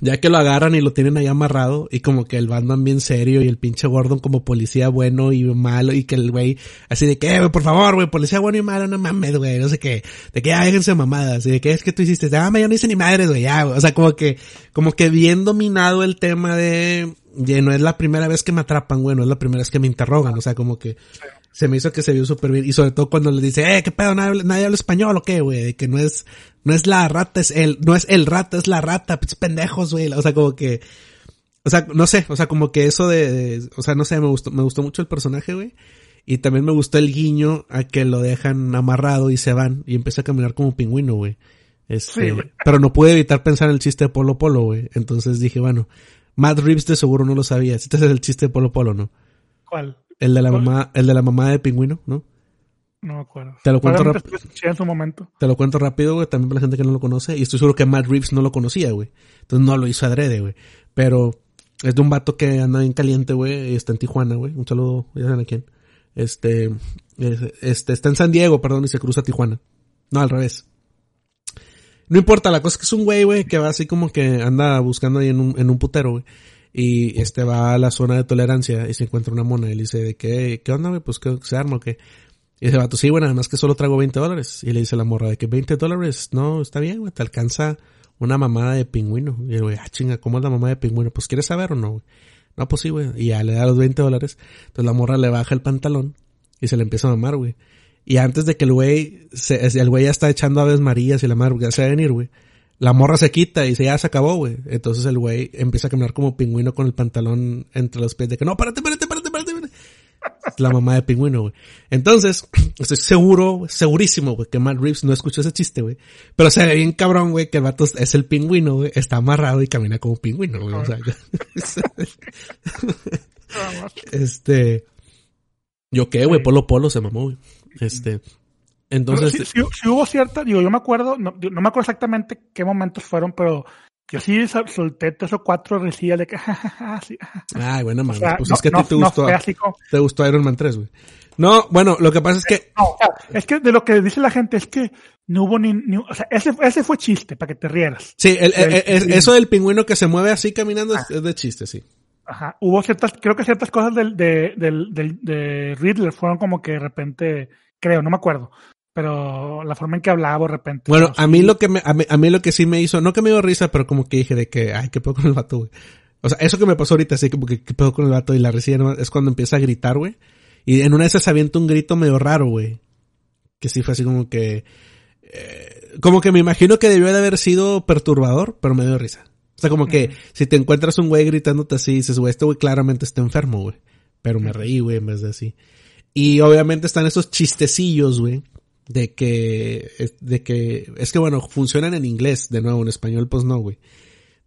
ya que lo agarran y lo tienen ahí amarrado y como que el Batman bien serio y el pinche Gordon como policía bueno y malo y que el güey así de que, eh, por favor, güey, policía bueno y malo, no mames, güey, no sé qué, de que ya déjense mamadas y de que es que tú hiciste, ah, yo no hice ni madre, güey, ya, o sea, como que, como que bien dominado el tema de, de no es la primera vez que me atrapan, güey, no es la primera vez que me interrogan, o sea, como que se me hizo que se vio súper bien. Y sobre todo cuando le dice, eh, qué pedo, nadie, nadie habla español o qué, güey. Que no es, no es la rata, es el, no es el rata, es la rata, pendejos, güey. O sea, como que, o sea, no sé, o sea, como que eso de, o sea, no sé, me gustó, me gustó mucho el personaje, güey. Y también me gustó el guiño a que lo dejan amarrado y se van y empieza a caminar como pingüino, güey. Este, pero no pude evitar pensar en el chiste de Polo Polo, güey. Entonces dije, bueno, Matt Reeves de seguro no lo sabía. Este es el chiste de Polo Polo, ¿no? ¿Cuál? El de la mamá, el de la mamá de pingüino, ¿no? No me acuerdo. Te lo cuento rápido. en su momento. Te lo cuento rápido, güey, también para la gente que no lo conoce. Y estoy seguro que Matt Reeves no lo conocía, güey. Entonces no lo hizo adrede, güey. Pero es de un vato que anda bien caliente, güey, y está en Tijuana, güey. Un saludo, ya saben a quién. Este, este, está en San Diego, perdón, y se cruza a Tijuana. No, al revés. No importa, la cosa es que es un güey, güey, que va así como que anda buscando ahí en un, en un putero, güey. Y este va a la zona de tolerancia y se encuentra una mona y le dice de que, ¿qué onda? Pues que se arma o qué. Y dice, vato, sí, bueno, además que solo traigo 20 dólares. Y le dice la morra de que 20 dólares, no, está bien, güey, te alcanza una mamada de pingüino. Y el güey, ah, chinga, ¿cómo es la mamada de pingüino? Pues, ¿quieres saber o no, güey? No, pues sí, güey. Y ya le da los 20 dólares. Entonces la morra le baja el pantalón y se le empieza a mamar, güey. Y antes de que el güey, se, el güey ya está echando aves marías y la madre, ya se va a venir, güey. La morra se quita y dice, ya se acabó, güey. Entonces el güey empieza a caminar como pingüino con el pantalón entre los pies de que, no, párate, párate, párate, párate. párate. La mamá de pingüino, güey. Entonces, [CLEARS THROAT] estoy seguro, segurísimo, güey, que Matt Reeves no escuchó ese chiste, güey. Pero se ve bien cabrón, güey, que el vato es el pingüino, güey. Está amarrado y camina como pingüino, güey. O sea, [LAUGHS] este, yo qué, güey, Polo Polo se mamó, güey. Este, entonces. Sí, sí, sí, hubo cierta, digo, yo me acuerdo, no, no, me acuerdo exactamente qué momentos fueron, pero yo sí solté tres o cuatro risillas de que, [LAUGHS] sí. Ay, bueno, man, o sea, pues no, es que a ti te gustó, te gustó Iron Man 3, güey. No, bueno, lo que pasa es que. No, o sea, es que de lo que dice la gente es que no hubo ni, ni o sea, ese, ese fue chiste, para que te rieras. Sí, el, el, el, eso del pingüino que se mueve así caminando ah. es de chiste, sí. Ajá. Hubo ciertas, creo que ciertas cosas del, de, del, del, de Riddler fueron como que de repente, creo, no me acuerdo. Pero la forma en que hablaba de repente. Bueno, no, a mí lo que me, a mí, a mí, lo que sí me hizo, no que me dio risa, pero como que dije de que, ay, qué pedo con el vato, güey. O sea, eso que me pasó ahorita, así como que qué pedo con el vato y la risa es cuando empieza a gritar, güey. Y en una de esas avienta un grito medio raro, güey. Que sí fue así como que, eh, como que me imagino que debió de haber sido perturbador, pero me dio risa. O sea, como que uh -huh. si te encuentras un güey gritándote así, dices, güey, este güey claramente está enfermo, güey. Pero me reí, güey, en vez de así. Y obviamente están esos chistecillos, güey, de que, de que, es que bueno, funcionan en inglés, de nuevo, en español pues no, güey.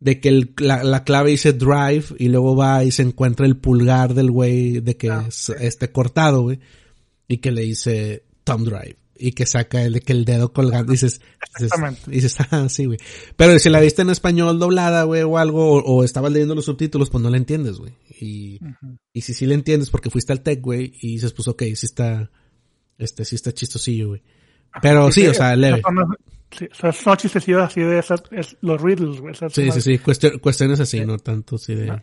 De que el, la, la, clave dice drive y luego va y se encuentra el pulgar del güey de que ah, es, esté cortado, güey. Y que le dice thumb drive y que saca el de que el dedo colgando dices, dices, dices [LAUGHS] ah, sí, güey. Pero si la viste en español doblada, güey, o algo, o, o, estabas leyendo los subtítulos, pues no la entiendes, güey. Y, uh -huh. y si sí la entiendes porque fuiste al tech, güey, y dices, pues ok, sí está, este, sí está chistosillo, güey. Pero sí, sí, o sea, leve. Sí, o sea, son chistecillos así de esas, es, los riddles, güey. Sí, sí, sí, Cuestion, cuestiones así, sí. no tanto, sí de...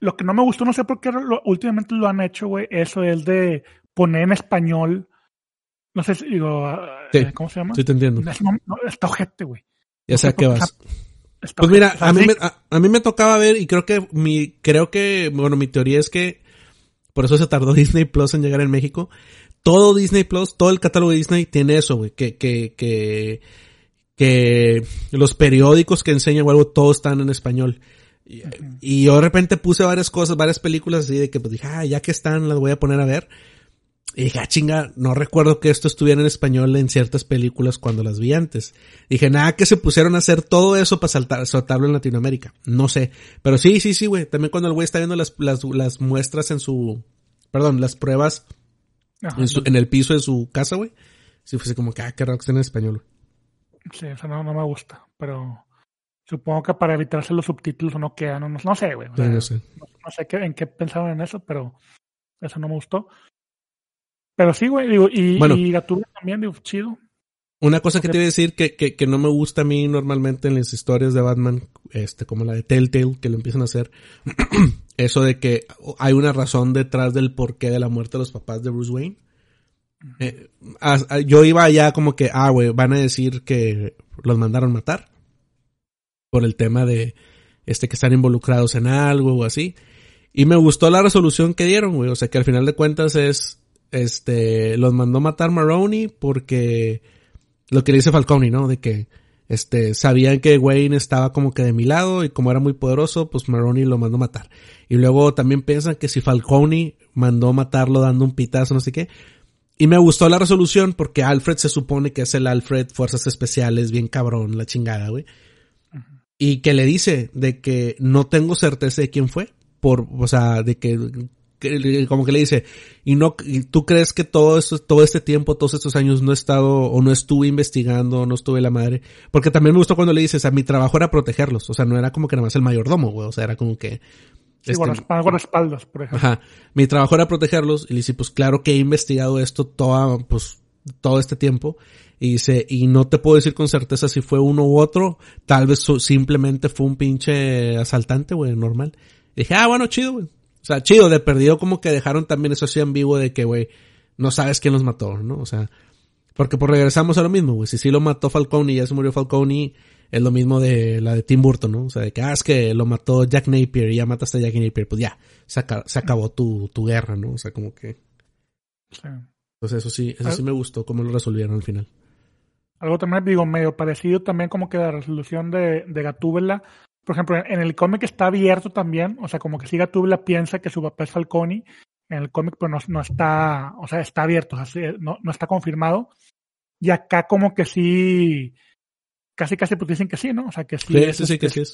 Lo que no me gustó, no sé por qué lo, últimamente lo han hecho, güey, eso es de poner en español no sé si digo, sí, eh, ¿cómo se llama? Sí, te entiendo. No, está ojete, güey. Ya sé a qué vas. Pues mira, a mí, me, a, a, mí me tocaba ver y creo que mi, creo que, bueno, mi teoría es que por eso se tardó [LAUGHS] Disney Plus en llegar en México. Todo Disney Plus, todo el catálogo de Disney tiene eso, güey, que, que, que, que los periódicos que enseñan o algo, todos están en español. Y, uh -huh. y, yo de repente puse varias cosas, varias películas así de que pues dije, ah, ya que están, las voy a poner a ver. Y dije, ah, chinga, no recuerdo que esto estuviera en español en ciertas películas cuando las vi antes. Dije, nada, que se pusieron a hacer todo eso para saltar, saltarlo en Latinoamérica. No sé. Pero sí, sí, sí, güey. También cuando el güey está viendo las, las, las muestras en su, perdón, las pruebas en, su, en, el piso de su casa, güey. Sí, fuese como que, ah, qué raro que en español, güey. Sí, eso no, no me gusta, pero supongo que para evitarse los subtítulos no quedan, no, no sé, güey. O sea, sí, no sé. No, no sé qué, en qué pensaban en eso, pero eso no me gustó. Pero sí, güey, digo, y, bueno, y Gatúbela también, digo, chido. Una cosa que te iba a decir que, que, que, no me gusta a mí normalmente en las historias de Batman, este, como la de Telltale, que lo empiezan a hacer, [CLEARS THROAT] eso de que hay una razón detrás del porqué de la muerte de los papás de Bruce Wayne. Eh, a, a, yo iba allá como que, ah, güey, van a decir que los mandaron matar. Por el tema de, este, que están involucrados en algo o así. Y me gustó la resolución que dieron, güey. O sea, que al final de cuentas es, este, los mandó matar Maroney porque lo que le dice Falcone, ¿no? De que, este, sabían que Wayne estaba como que de mi lado y como era muy poderoso, pues Maroney lo mandó matar. Y luego también piensan que si Falcone mandó matarlo dando un pitazo, no sé qué. Y me gustó la resolución porque Alfred se supone que es el Alfred Fuerzas Especiales, bien cabrón, la chingada, güey. Uh -huh. Y que le dice de que no tengo certeza de quién fue. Por, o sea, de que como que le dice, y no, y tú crees que todo esto, todo este tiempo, todos estos años no he estado, o no estuve investigando, no estuve la madre, porque también me gustó cuando le dices, a mi trabajo era protegerlos, o sea, no era como que nada más el mayordomo, güey, o sea, era como que, Sí, este, guardaespaldas, por ejemplo. Ajá. Mi trabajo era protegerlos. Y le dice, pues claro que he investigado esto toda, pues, todo este tiempo. Y dice, y no te puedo decir con certeza si fue uno u otro. Tal vez simplemente fue un pinche asaltante, güey, normal. dije, ah, bueno, chido, güey. O sea, chido, de perdido como que dejaron también eso así ambiguo de que, güey, no sabes quién los mató, ¿no? O sea, porque pues regresamos a lo mismo, güey. Si sí lo mató Falcone y ya se murió Falcone, es lo mismo de la de Tim Burton, ¿no? O sea, de que, ah, es que lo mató Jack Napier y ya mataste a Jack Napier, pues ya, se, acabó tu, tu guerra, ¿no? O sea, como que... Sí. Entonces eso sí, eso sí me gustó, cómo lo resolvieron al final. Algo también, digo, medio parecido también como que la resolución de, de Gatúbela. Por ejemplo, en el cómic está abierto también, o sea, como que si Gatúbela piensa que su papá es Falcone, en el cómic pues no, no, está, o sea, está abierto, o sea, no, no está confirmado. Y acá como que sí, casi casi pues dicen que sí, ¿no? O sea, que sí. Sí, sí, que sí es.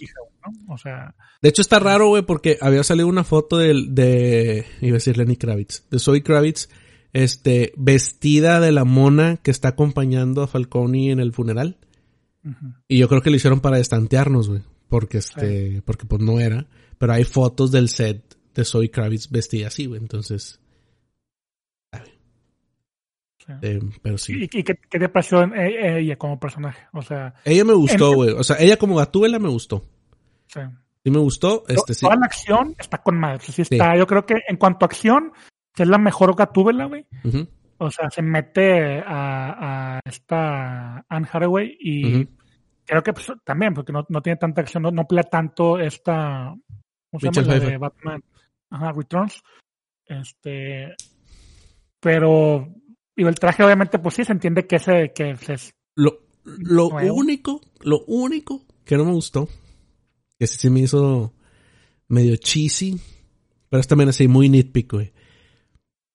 O sea. De hecho está raro, güey, porque había salido una foto de, de, iba a decir Lenny Kravitz, de Zoe Kravitz, este, vestida de la mona que está acompañando a Falcone en el funeral. Y yo creo que lo hicieron para estantearnos, güey. Porque este, porque pues no era. Pero hay fotos del set de Zoe Kravitz vestida así, güey. Entonces. Eh, pero sí. ¿Y, qué, te pareció ella como personaje? O sea. Ella me gustó, güey. O sea, ella como Gatúbela me gustó. Sí. Sí me gustó. Este, Toda la acción está con madre. Sí está. Yo creo que en cuanto a acción, es la mejor Gatúbela, güey. O sea, se mete a, a esta Anne Hathaway y creo que pues, también, porque no, no, tiene tanta acción, no, no pelea tanto esta. ¿Cómo se llama? La de Batman. Ajá, Returns. Este. Pero. Y el traje, obviamente, pues sí se entiende que ese. Que es lo, lo único, lo único que no me gustó, que sí me hizo medio cheesy, pero es también así muy nitpick, güey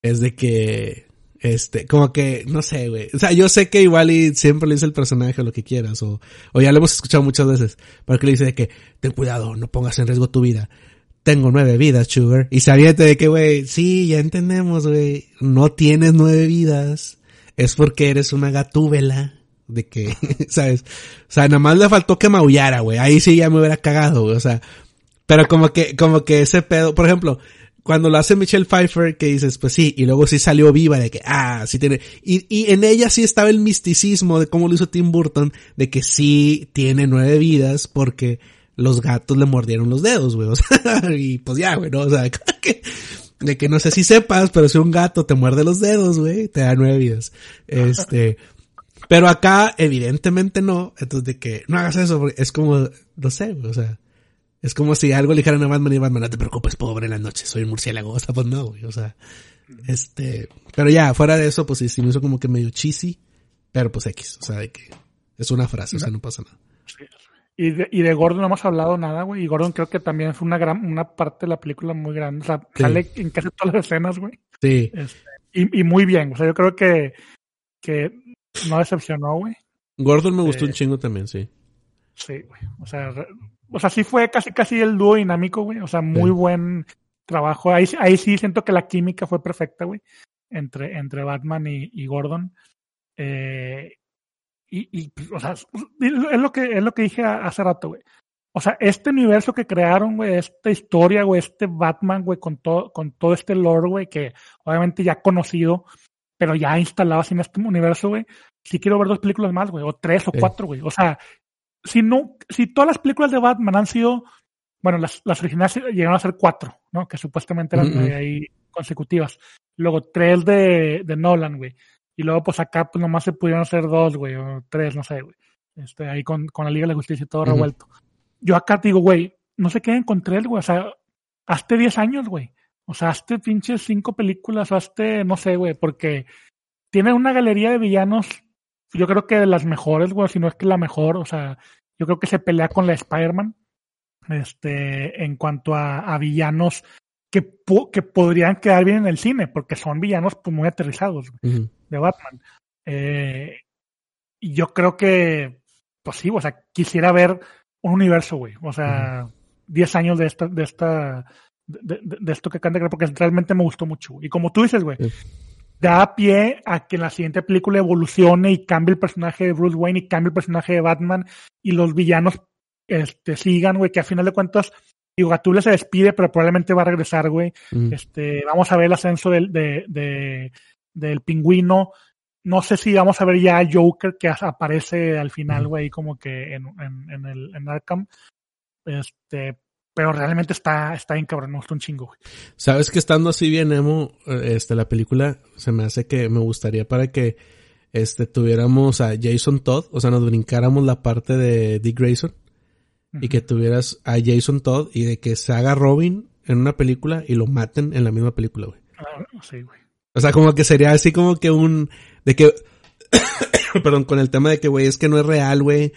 es de que, este, como que, no sé, güey. O sea, yo sé que igual y siempre le dice el personaje lo que quieras, o, o ya lo hemos escuchado muchas veces, pero que le dice que, ten cuidado, no pongas en riesgo tu vida. Tengo nueve vidas, Sugar. Y sabiente de que, güey, sí, ya entendemos, güey, no tienes nueve vidas. Es porque eres una gatúbela. De que, [LAUGHS] ¿sabes? O sea, nada más le faltó que maullara, güey. Ahí sí ya me hubiera cagado, güey. O sea, pero como que, como que ese pedo, por ejemplo, cuando lo hace Michelle Pfeiffer, que dices, pues sí, y luego sí salió viva de que, ah, sí tiene, y, y en ella sí estaba el misticismo de cómo lo hizo Tim Burton, de que sí tiene nueve vidas porque los gatos le mordieron los dedos, güey, o sea, [LAUGHS] y pues ya, güey, ¿no? O sea, [LAUGHS] de que no sé si sepas, pero si un gato te muerde los dedos, güey, te da nueve vidas. Este, pero acá, evidentemente no, entonces de que no hagas eso, porque es como, no sé, o sea, es como si algo le dijeran a Batman y Batman, no te preocupes, pobre, en la noche soy un murciélago. O sea, pues no, güey. O sea, este, pero ya, fuera de eso, pues sí, sí me hizo como que medio cheesy, pero pues X. O sea, de que es una frase, o sea, no pasa nada. Y de, y de Gordon no hemos hablado nada, güey. Y Gordon creo que también fue una gran, una parte de la película muy grande. O sea, sale en casi todas las escenas, güey. Sí. Este, y, y muy bien. O sea, yo creo que, que no decepcionó, güey. Gordon me gustó un este, chingo también, sí. Sí, güey. O sea, o sea, sí fue casi casi el dúo dinámico, güey. O sea, muy buen trabajo. Ahí, ahí sí siento que la química fue perfecta, güey. Entre, entre Batman y, Gordon. Eh, y, y, o sea, es lo que, es lo que dije hace rato, güey. O sea, este universo que crearon, güey, esta historia, güey, este Batman, güey, con todo, con todo este lore, güey, que obviamente ya conocido, pero ya instalado en este universo, güey. Sí quiero ver dos películas más, güey, o tres o cuatro, güey. O sea, si no, si todas las películas de Batman han sido, bueno, las, las originales llegaron a ser cuatro, ¿no? Que supuestamente eran ahí consecutivas. Luego tres de, de Nolan, güey. Y luego, pues acá, pues nomás se pudieron hacer dos, güey, o tres, no sé, güey. Este, ahí con, con la Liga de la Justicia y todo revuelto. Yo acá te digo, güey, no sé qué encontré, güey. O sea, hazte diez años, güey. O sea, hazte pinches cinco películas, hazte, no sé, güey, porque tiene una galería de villanos yo creo que de las mejores, güey, si no es que la mejor, o sea, yo creo que se pelea con la Spider-Man, este, en cuanto a, villanos que, que podrían quedar bien en el cine, porque son villanos pues, muy aterrizados de Batman. Eh, y yo creo que, pues sí, o sea, quisiera ver un universo, güey, o sea, 10 años de esta, de esta, de, esto que canta, porque realmente me gustó mucho. Y como tú dices, güey, da pie a que en la siguiente película evolucione y cambie el personaje de Bruce Wayne y cambie el personaje de Batman y los villanos este, sigan, güey, que a final de cuentas, digo, Gatula se despide, pero probablemente va a regresar, güey. Este, vamos a ver el ascenso del, de, del pingüino. No sé si vamos a ver ya a Joker que aparece al final, güey, como que en, en, en, el, en Arkham. Este, pero realmente está, está bien cabrón, me gusta un chingo, güey. Sabes que estando así bien emo, este, la película se me hace que me gustaría para que, este, tuviéramos a Jason Todd, o sea, nos brincáramos la parte de Dick Grayson y que tuvieras a Jason Todd y de que se haga Robin en una película y lo maten en la misma película, güey. Ah, sí, güey. O sea, como que sería así como que un, de que, [COUGHS] perdón, con el tema de que, güey, es que no es real, güey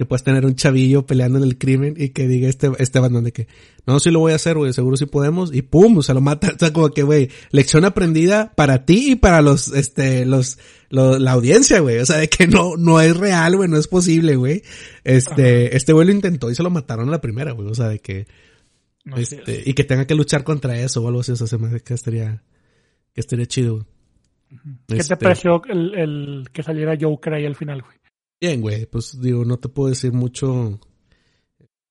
que puedes tener un chavillo peleando en el crimen y que diga este, este bandón de que, no, sí lo voy a hacer, güey, seguro sí podemos, y pum, se lo mata. [LAUGHS] O sea, como que, güey, lección aprendida para ti y para los, este, los, la audiencia, güey. O sea, de que no, no es real, güey, no es posible, güey. Este, este güey lo intentó y se lo mataron a la primera, güey. O sea, de que, este, y que tenga que luchar contra eso o algo así, o sea, se me hace que estaría, que estaría chido, ¿Qué te este pareció el, el que saliera Joker ahí al final, güey? Bien, güey, pues digo, no te puedo decir mucho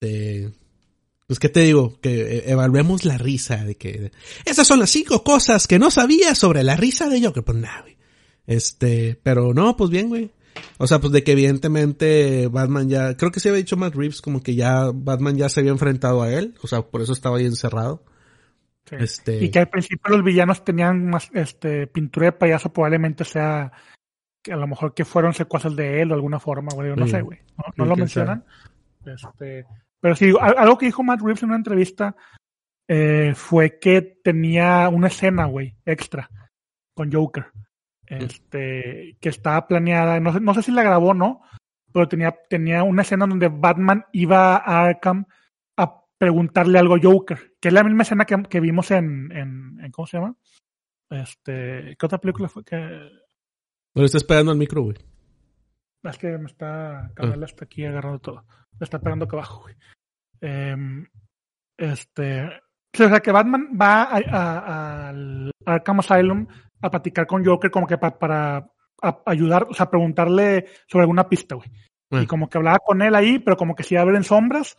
de... Pues, ¿qué te digo? Que eh, evaluemos la risa de que... Esas son las cinco cosas que no sabía sobre la risa de Joker. Pues nada, güey. Este, pero no, pues bien, güey. O sea, pues de que evidentemente Batman ya... Creo que se había dicho Matt Reeves como que ya Batman ya se había enfrentado a él. O sea, por eso estaba ahí encerrado. Este... Y que al principio los villanos tenían más este pintura de payaso probablemente sea que a lo mejor que fueron secuaces de él o alguna forma, güey, no sé, güey, no, lo mencionan. Este, pero sí, algo que dijo Matt Reeves en una entrevista eh, fue que tenía una escena, güey, extra con Joker. Este, que estaba planeada, no sé, no sé si la grabó o no, pero tenía, tenía una escena donde Batman iba a Arkham a preguntarle algo a Joker, que es la misma escena que, que vimos en, en, en, ¿cómo se llama? Este, ¿qué otra película fue que no le estás pegando al micro, güey. Es que me está. Carnal hasta aquí agarrando todo. Me está pegando acá abajo, güey. Em, este. O sea, que Batman va al Arkham Asylum a platicar con Joker como que para ayudar, o sea, preguntarle sobre alguna pista, güey. Y como que hablaba con él ahí, pero como que se iba a ver en sombras.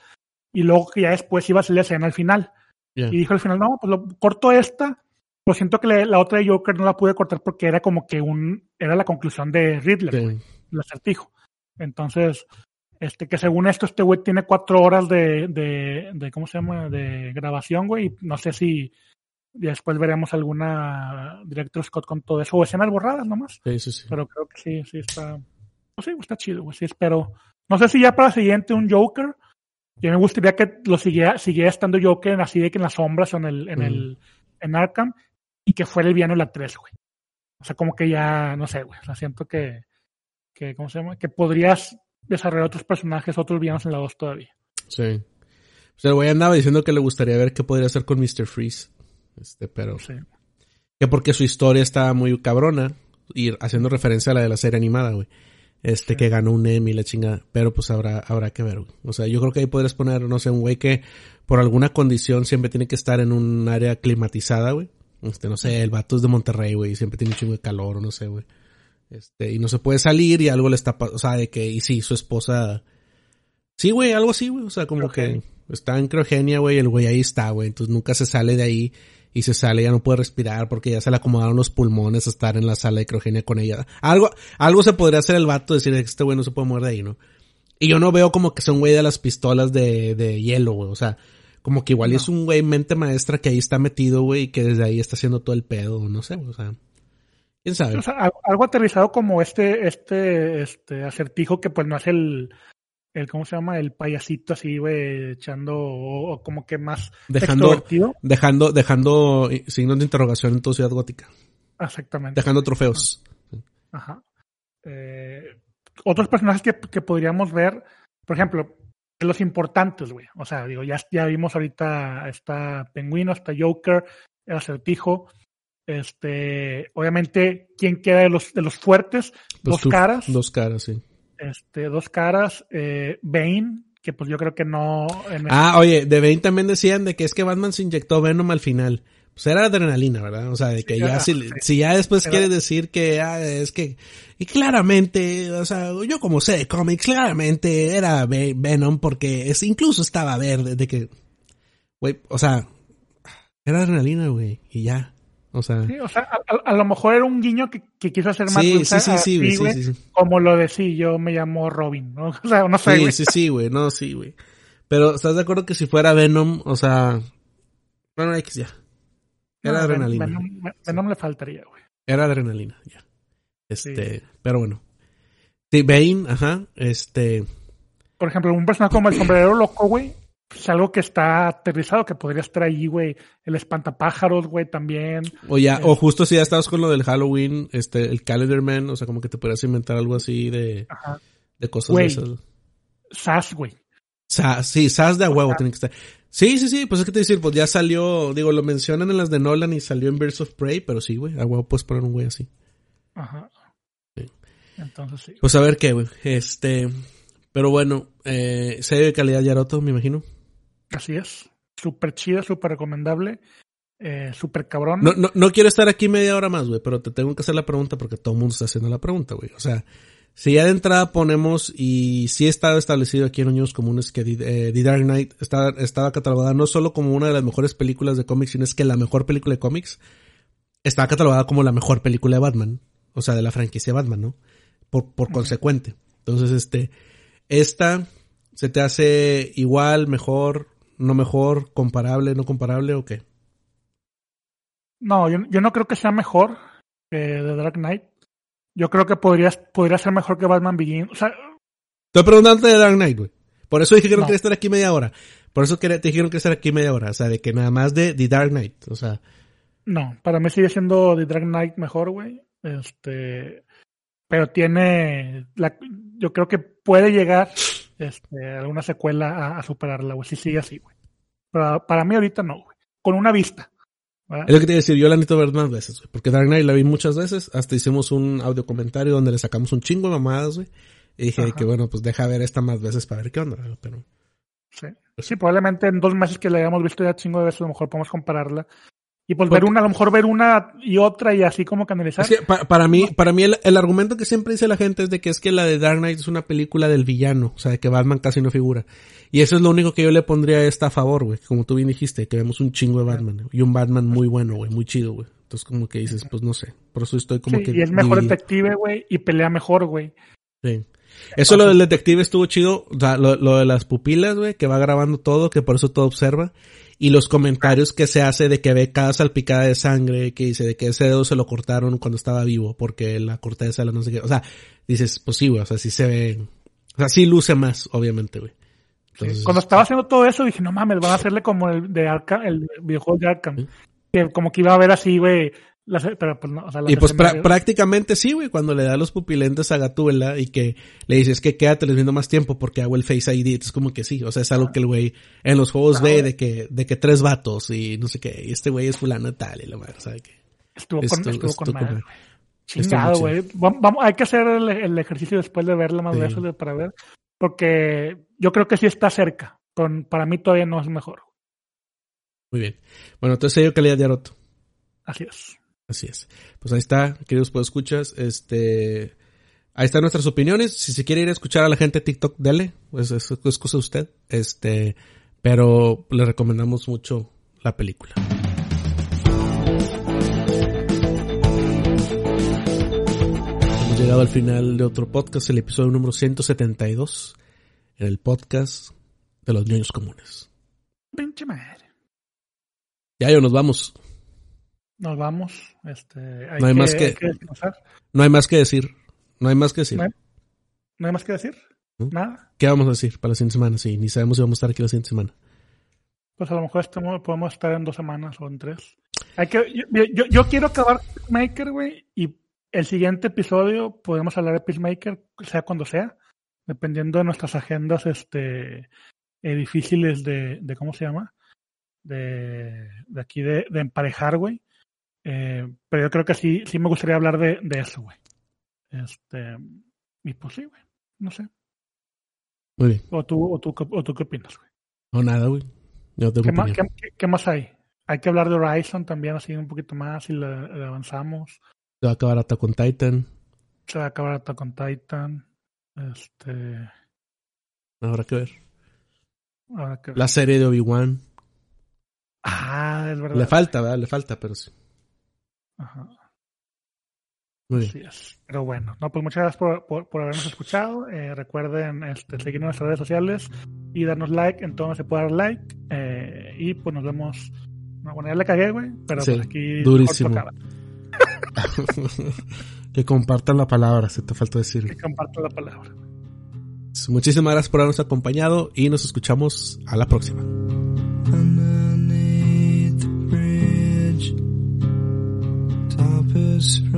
Y luego que ya después iba a salir la escena al final. Y dijo al final, no, pues lo corto esta pues siento que la otra de Joker no la pude cortar porque era como que un, era la conclusión de Riddler, el acertijo. Entonces, este, que según esto, este güey tiene cuatro horas de, de, de, ¿cómo se llama? De grabación, güey. No sé si después veremos alguna director Scott con todo eso, o escenas borradas nomás. Sí, sí, sí. Pero creo que sí, sí está, pues sí, está chido, güey. Sí, espero. No sé si ya para el siguiente un Joker. Yo me gustaría que lo siguiera, siguiera estando Joker así de que en las sombras o en el, en el, en Arkham y que fuera el villano la 3, güey. O sea, como que ya, no sé, güey. O sea, siento que, que, ¿cómo se llama? Que podrías desarrollar otros personajes, otros villanos en la 2 todavía. Sí. O sea, el güey andaba diciendo que le gustaría ver qué podría hacer con Mr. Freeze. Este, pero. Sí. Que porque su historia está muy cabrona. Y haciendo referencia a la de la serie animada, güey. Este, que ganó un Emmy, la chingada. Pero pues habrá, habrá que ver, güey. O sea, yo creo que ahí podrías poner, no sé, un güey que por alguna condición siempre tiene que estar en un área climatizada, güey. Este, no sé, el vato es de Monterrey, güey, siempre tiene un chingo de calor, o no sé, güey. Este, y no se puede salir y algo le está, o sea, de que, y sí, su esposa, sí, güey, algo así, güey, o sea, como que está en criogenia, güey, el güey ahí está, güey, entonces nunca se sale de ahí y se sale, ya no puede respirar porque ya se le acomodaron los pulmones a estar en la sala de criogenia con ella. Algo, algo se podría hacer el vato, decir que este güey no se puede mover de ahí, ¿no? Y yo no veo como que sea un güey de las pistolas de, de hielo, güey, o sea, como que igual es un güey mente maestra que ahí está metido, güey, y que desde ahí está haciendo todo el pedo, no sé, o sea. ¿Quién sabe? O sea, algo aterrizado como este, este, este acertijo que pues no es el, el ¿cómo se llama? El payasito así, güey, echando, o, como que más dejando, dejando, dejando signos de interrogación en tu ciudad gótica. Exactamente. Dejando trofeos. Ajá. Eh, otros personajes que, que podríamos ver, por ejemplo, los importantes, güey. O sea, digo, ya, ya vimos ahorita está Pingüino, está Joker, el acertijo. Este, obviamente, ¿quién queda de los, de los fuertes? dos caras. Dos caras, sí. Este, dos caras. Eh, Bane, que pues yo creo que no. ah, oye, de Bane también decían de que es que Batman se inyectó Venom al final pues era adrenalina, ¿verdad? O sea, de que ya si, si, ya después quiere decir que ah, es que y claramente, o sea, yo como sé de cómics, claramente era Venom porque es incluso estaba verde de que güey, o sea, era adrenalina, güey, y ya. O sea, sí, o sea a, lo mejor era un guiño que, que quiso hacer más sí, sí, sí, sí, sí, como lo decía, yo me llamo Robin, ¿no? [LAUGHS] O sea, no sé, Sí, sí, sí, güey, no, sí, güey. Pero ¿estás de acuerdo que si fuera Venom, o sea, bueno, X ya. Era No, adrenalina. Venom, Venom le faltaría, güey. Era adrenalina, ya. Este, pero bueno. Sí, Bane, ajá, este, Por ejemplo, un personaje como el sombrero loco, güey, es algo que está aterrizado, que podría estar ahí, güey. El espantapájaros, güey, también. o ya, o justo si ya estabas con lo del Halloween, este, el Calendar Man, o sea, como que te podrías inventar algo así de, Ajá. de cosas de esas. Sass, güey. Sa- sí, Sas de a huevo tiene que estar. Sí, sí, sí, pues es que te decir, pues ya salió, digo, lo mencionan en las de Nolan y salió en Birds of Prey, pero sí, güey, a huevo puedes poner un güey así. Ajá. Sí. Entonces sí. Pues a ver qué, güey. Este, pero bueno, eh, serie de calidad Yaroto, me imagino. Así es. Súper chida, súper recomendable. Eh, súper cabrón. No, no, no quiero estar aquí media hora más, güey, pero te tengo que hacer la pregunta porque todo el mundo está haciendo la pregunta, güey. O sea, si ya de entrada ponemos, y sí estaba establecido aquí en Unidos Comunes que The, eh, The Dark Knight estaba, estaba catalogada no solo como una de las mejores películas de cómics, sino es que la mejor película de cómics, estaba catalogada como la mejor película de Batman. O sea, de la franquicia Batman, ¿no? Por, por consecuente. Entonces, este, esta se te hace igual, mejor, no mejor, comparable, no comparable o qué? No, yo, yo no creo que sea mejor que The Dark Knight. Yo creo que podría, podría ser mejor que Batman Begins. O sea, Estoy preguntando de Dark Knight, güey. Por eso dije que no, No. quería estar aquí media hora. Por eso te dijeron que estar aquí media hora. O sea, de que nada más de The Dark Knight. O sea, no, para mí sigue siendo The Dark Knight mejor, güey. Este, pero tiene, la, yo creo que puede llegar este, alguna secuela a, a superarla, güey, si sigue así, güey. Para, para mí ahorita no, güey. Con una vista. ¿Verdad? es lo que te iba a decir. Yo la necesito ver más veces, güey. Porque Dark Knight la vi muchas veces. Hasta hicimos un audio comentario donde le sacamos un chingo de mamadas, güey. Y dije Ajá. que bueno, pues deja ver esta más veces para ver qué onda, pero... Sí. sí, probablemente en dos meses que la hayamos visto ya chingo de veces, a lo mejor podemos compararla. Y Porque- ver una, a lo mejor ver una y otra y así como que analizar. Es que pa- para mí, para mí el, el argumento que siempre dice la gente es de que es que la de Dark Knight es una película del villano, o sea, de que Batman casi no figura. Y eso es lo único que yo le pondría a esta a favor, güey, como tú bien dijiste, que vemos un chingo de Batman y un Batman muy bueno, güey, muy chido, güey. Entonces como que dices, pues no sé, por eso estoy como Sí, que y es mejor dividido. detective, güey, y pelea mejor, güey. Sí. Eso lo del detective estuvo chido, o sea, lo, lo de las pupilas, güey, que va grabando todo, que por eso todo observa. Y los comentarios que se hace de que ve cada salpicada de sangre, que dice de que ese dedo se lo cortaron cuando estaba vivo, porque la corteza, la no sé qué. O sea, dices, pues sí, güey, o sea, sí se ve. O sea, sí luce más, obviamente, güey. Entonces, Cuando estaba haciendo todo eso dije, no mames, van a hacerle como el de Arkham, el videojuego de Arkham. Sí. Que como que iba a ver así, güey. Las- Pero pues no, o sea, las Y pues prácticamente sí, güey, cuando le da los pupilentes a Gatúbela y que le dices que quédate les viendo más tiempo porque hago el Face ID, es como que sí, o sea, es algo que el güey en los juegos ve de que, de que tres vatos y no sé qué, y este güey es fulano tal y la madre, ¿sabe qué? estuvo con, estuvo esto con madre. Estuvo Chingado, güey. Vam- Vamos, hay que hacer el, el ejercicio después de verla más Sí. veces para ver. Porque yo creo que sí está cerca. Con, para mí todavía no es mejor. Muy bien. Bueno, entonces sello calidad de Aroto. Así es. Así es. Pues ahí está, queridos pues escuchas, este, ahí están nuestras opiniones. Si se quiere ir a escuchar a la gente de TikTok, dele, pues es, es cosa de usted. Este, pero le recomendamos mucho la película. Hemos llegado al final de otro podcast, el episodio número 172, en el podcast de los niños comunes. Pinche madre. Ya yo nos vamos. Nos vamos. Este, hay No hay que, más que- hay que descansar. No hay más que decir. No hay más que decir. No hay- ¿No hay más que decir? ¿No? Nada. ¿Qué vamos a decir para la siguiente semana? Sí, ni sabemos si vamos a estar aquí la siguiente semana. Pues a lo mejor estamos- podemos estar en dos semanas o en tres. Hay que, yo, yo, yo quiero acabar Peacemaker, güey, y el siguiente episodio podemos hablar de Peacemaker, sea cuando sea, dependiendo de nuestras agendas este eh, difíciles de, de, ¿cómo se llama? De, de aquí de, de emparejar, güey. Eh, pero yo creo que sí, sí me gustaría hablar de, de eso, güey. Este, y pues sí, güey, no sé. Muy bien. O tú, o tú, o tú qué opinas, güey. No, nada, güey. No ¿Qué más, qué- qué- qué más hay? Hay que hablar de Horizon también, así un poquito más, y le, le avanzamos. Se va a acabar Attack on Titan. Se va a acabar Attack on Titan. Este. Habrá que ver. Ahora que... La serie de Obi-Wan. Ah, es verdad. Le falta, ¿verdad? Le falta, pero sí. Ajá. Muy bien. Así es. Pero bueno, no, pues muchas gracias por, por, por habernos escuchado. Eh, recuerden este, seguirnos en nuestras redes sociales y darnos like en todo donde se pueda dar like. Eh, y pues nos vemos. No, bueno, ya le cagué, güey, pero Sí, pues aquí durísimo. [LAUGHS] que compartan la palabra, se te faltó Que decir. comparto la palabra. Muchísimas gracias por habernos acompañado y nos escuchamos a la próxima. news.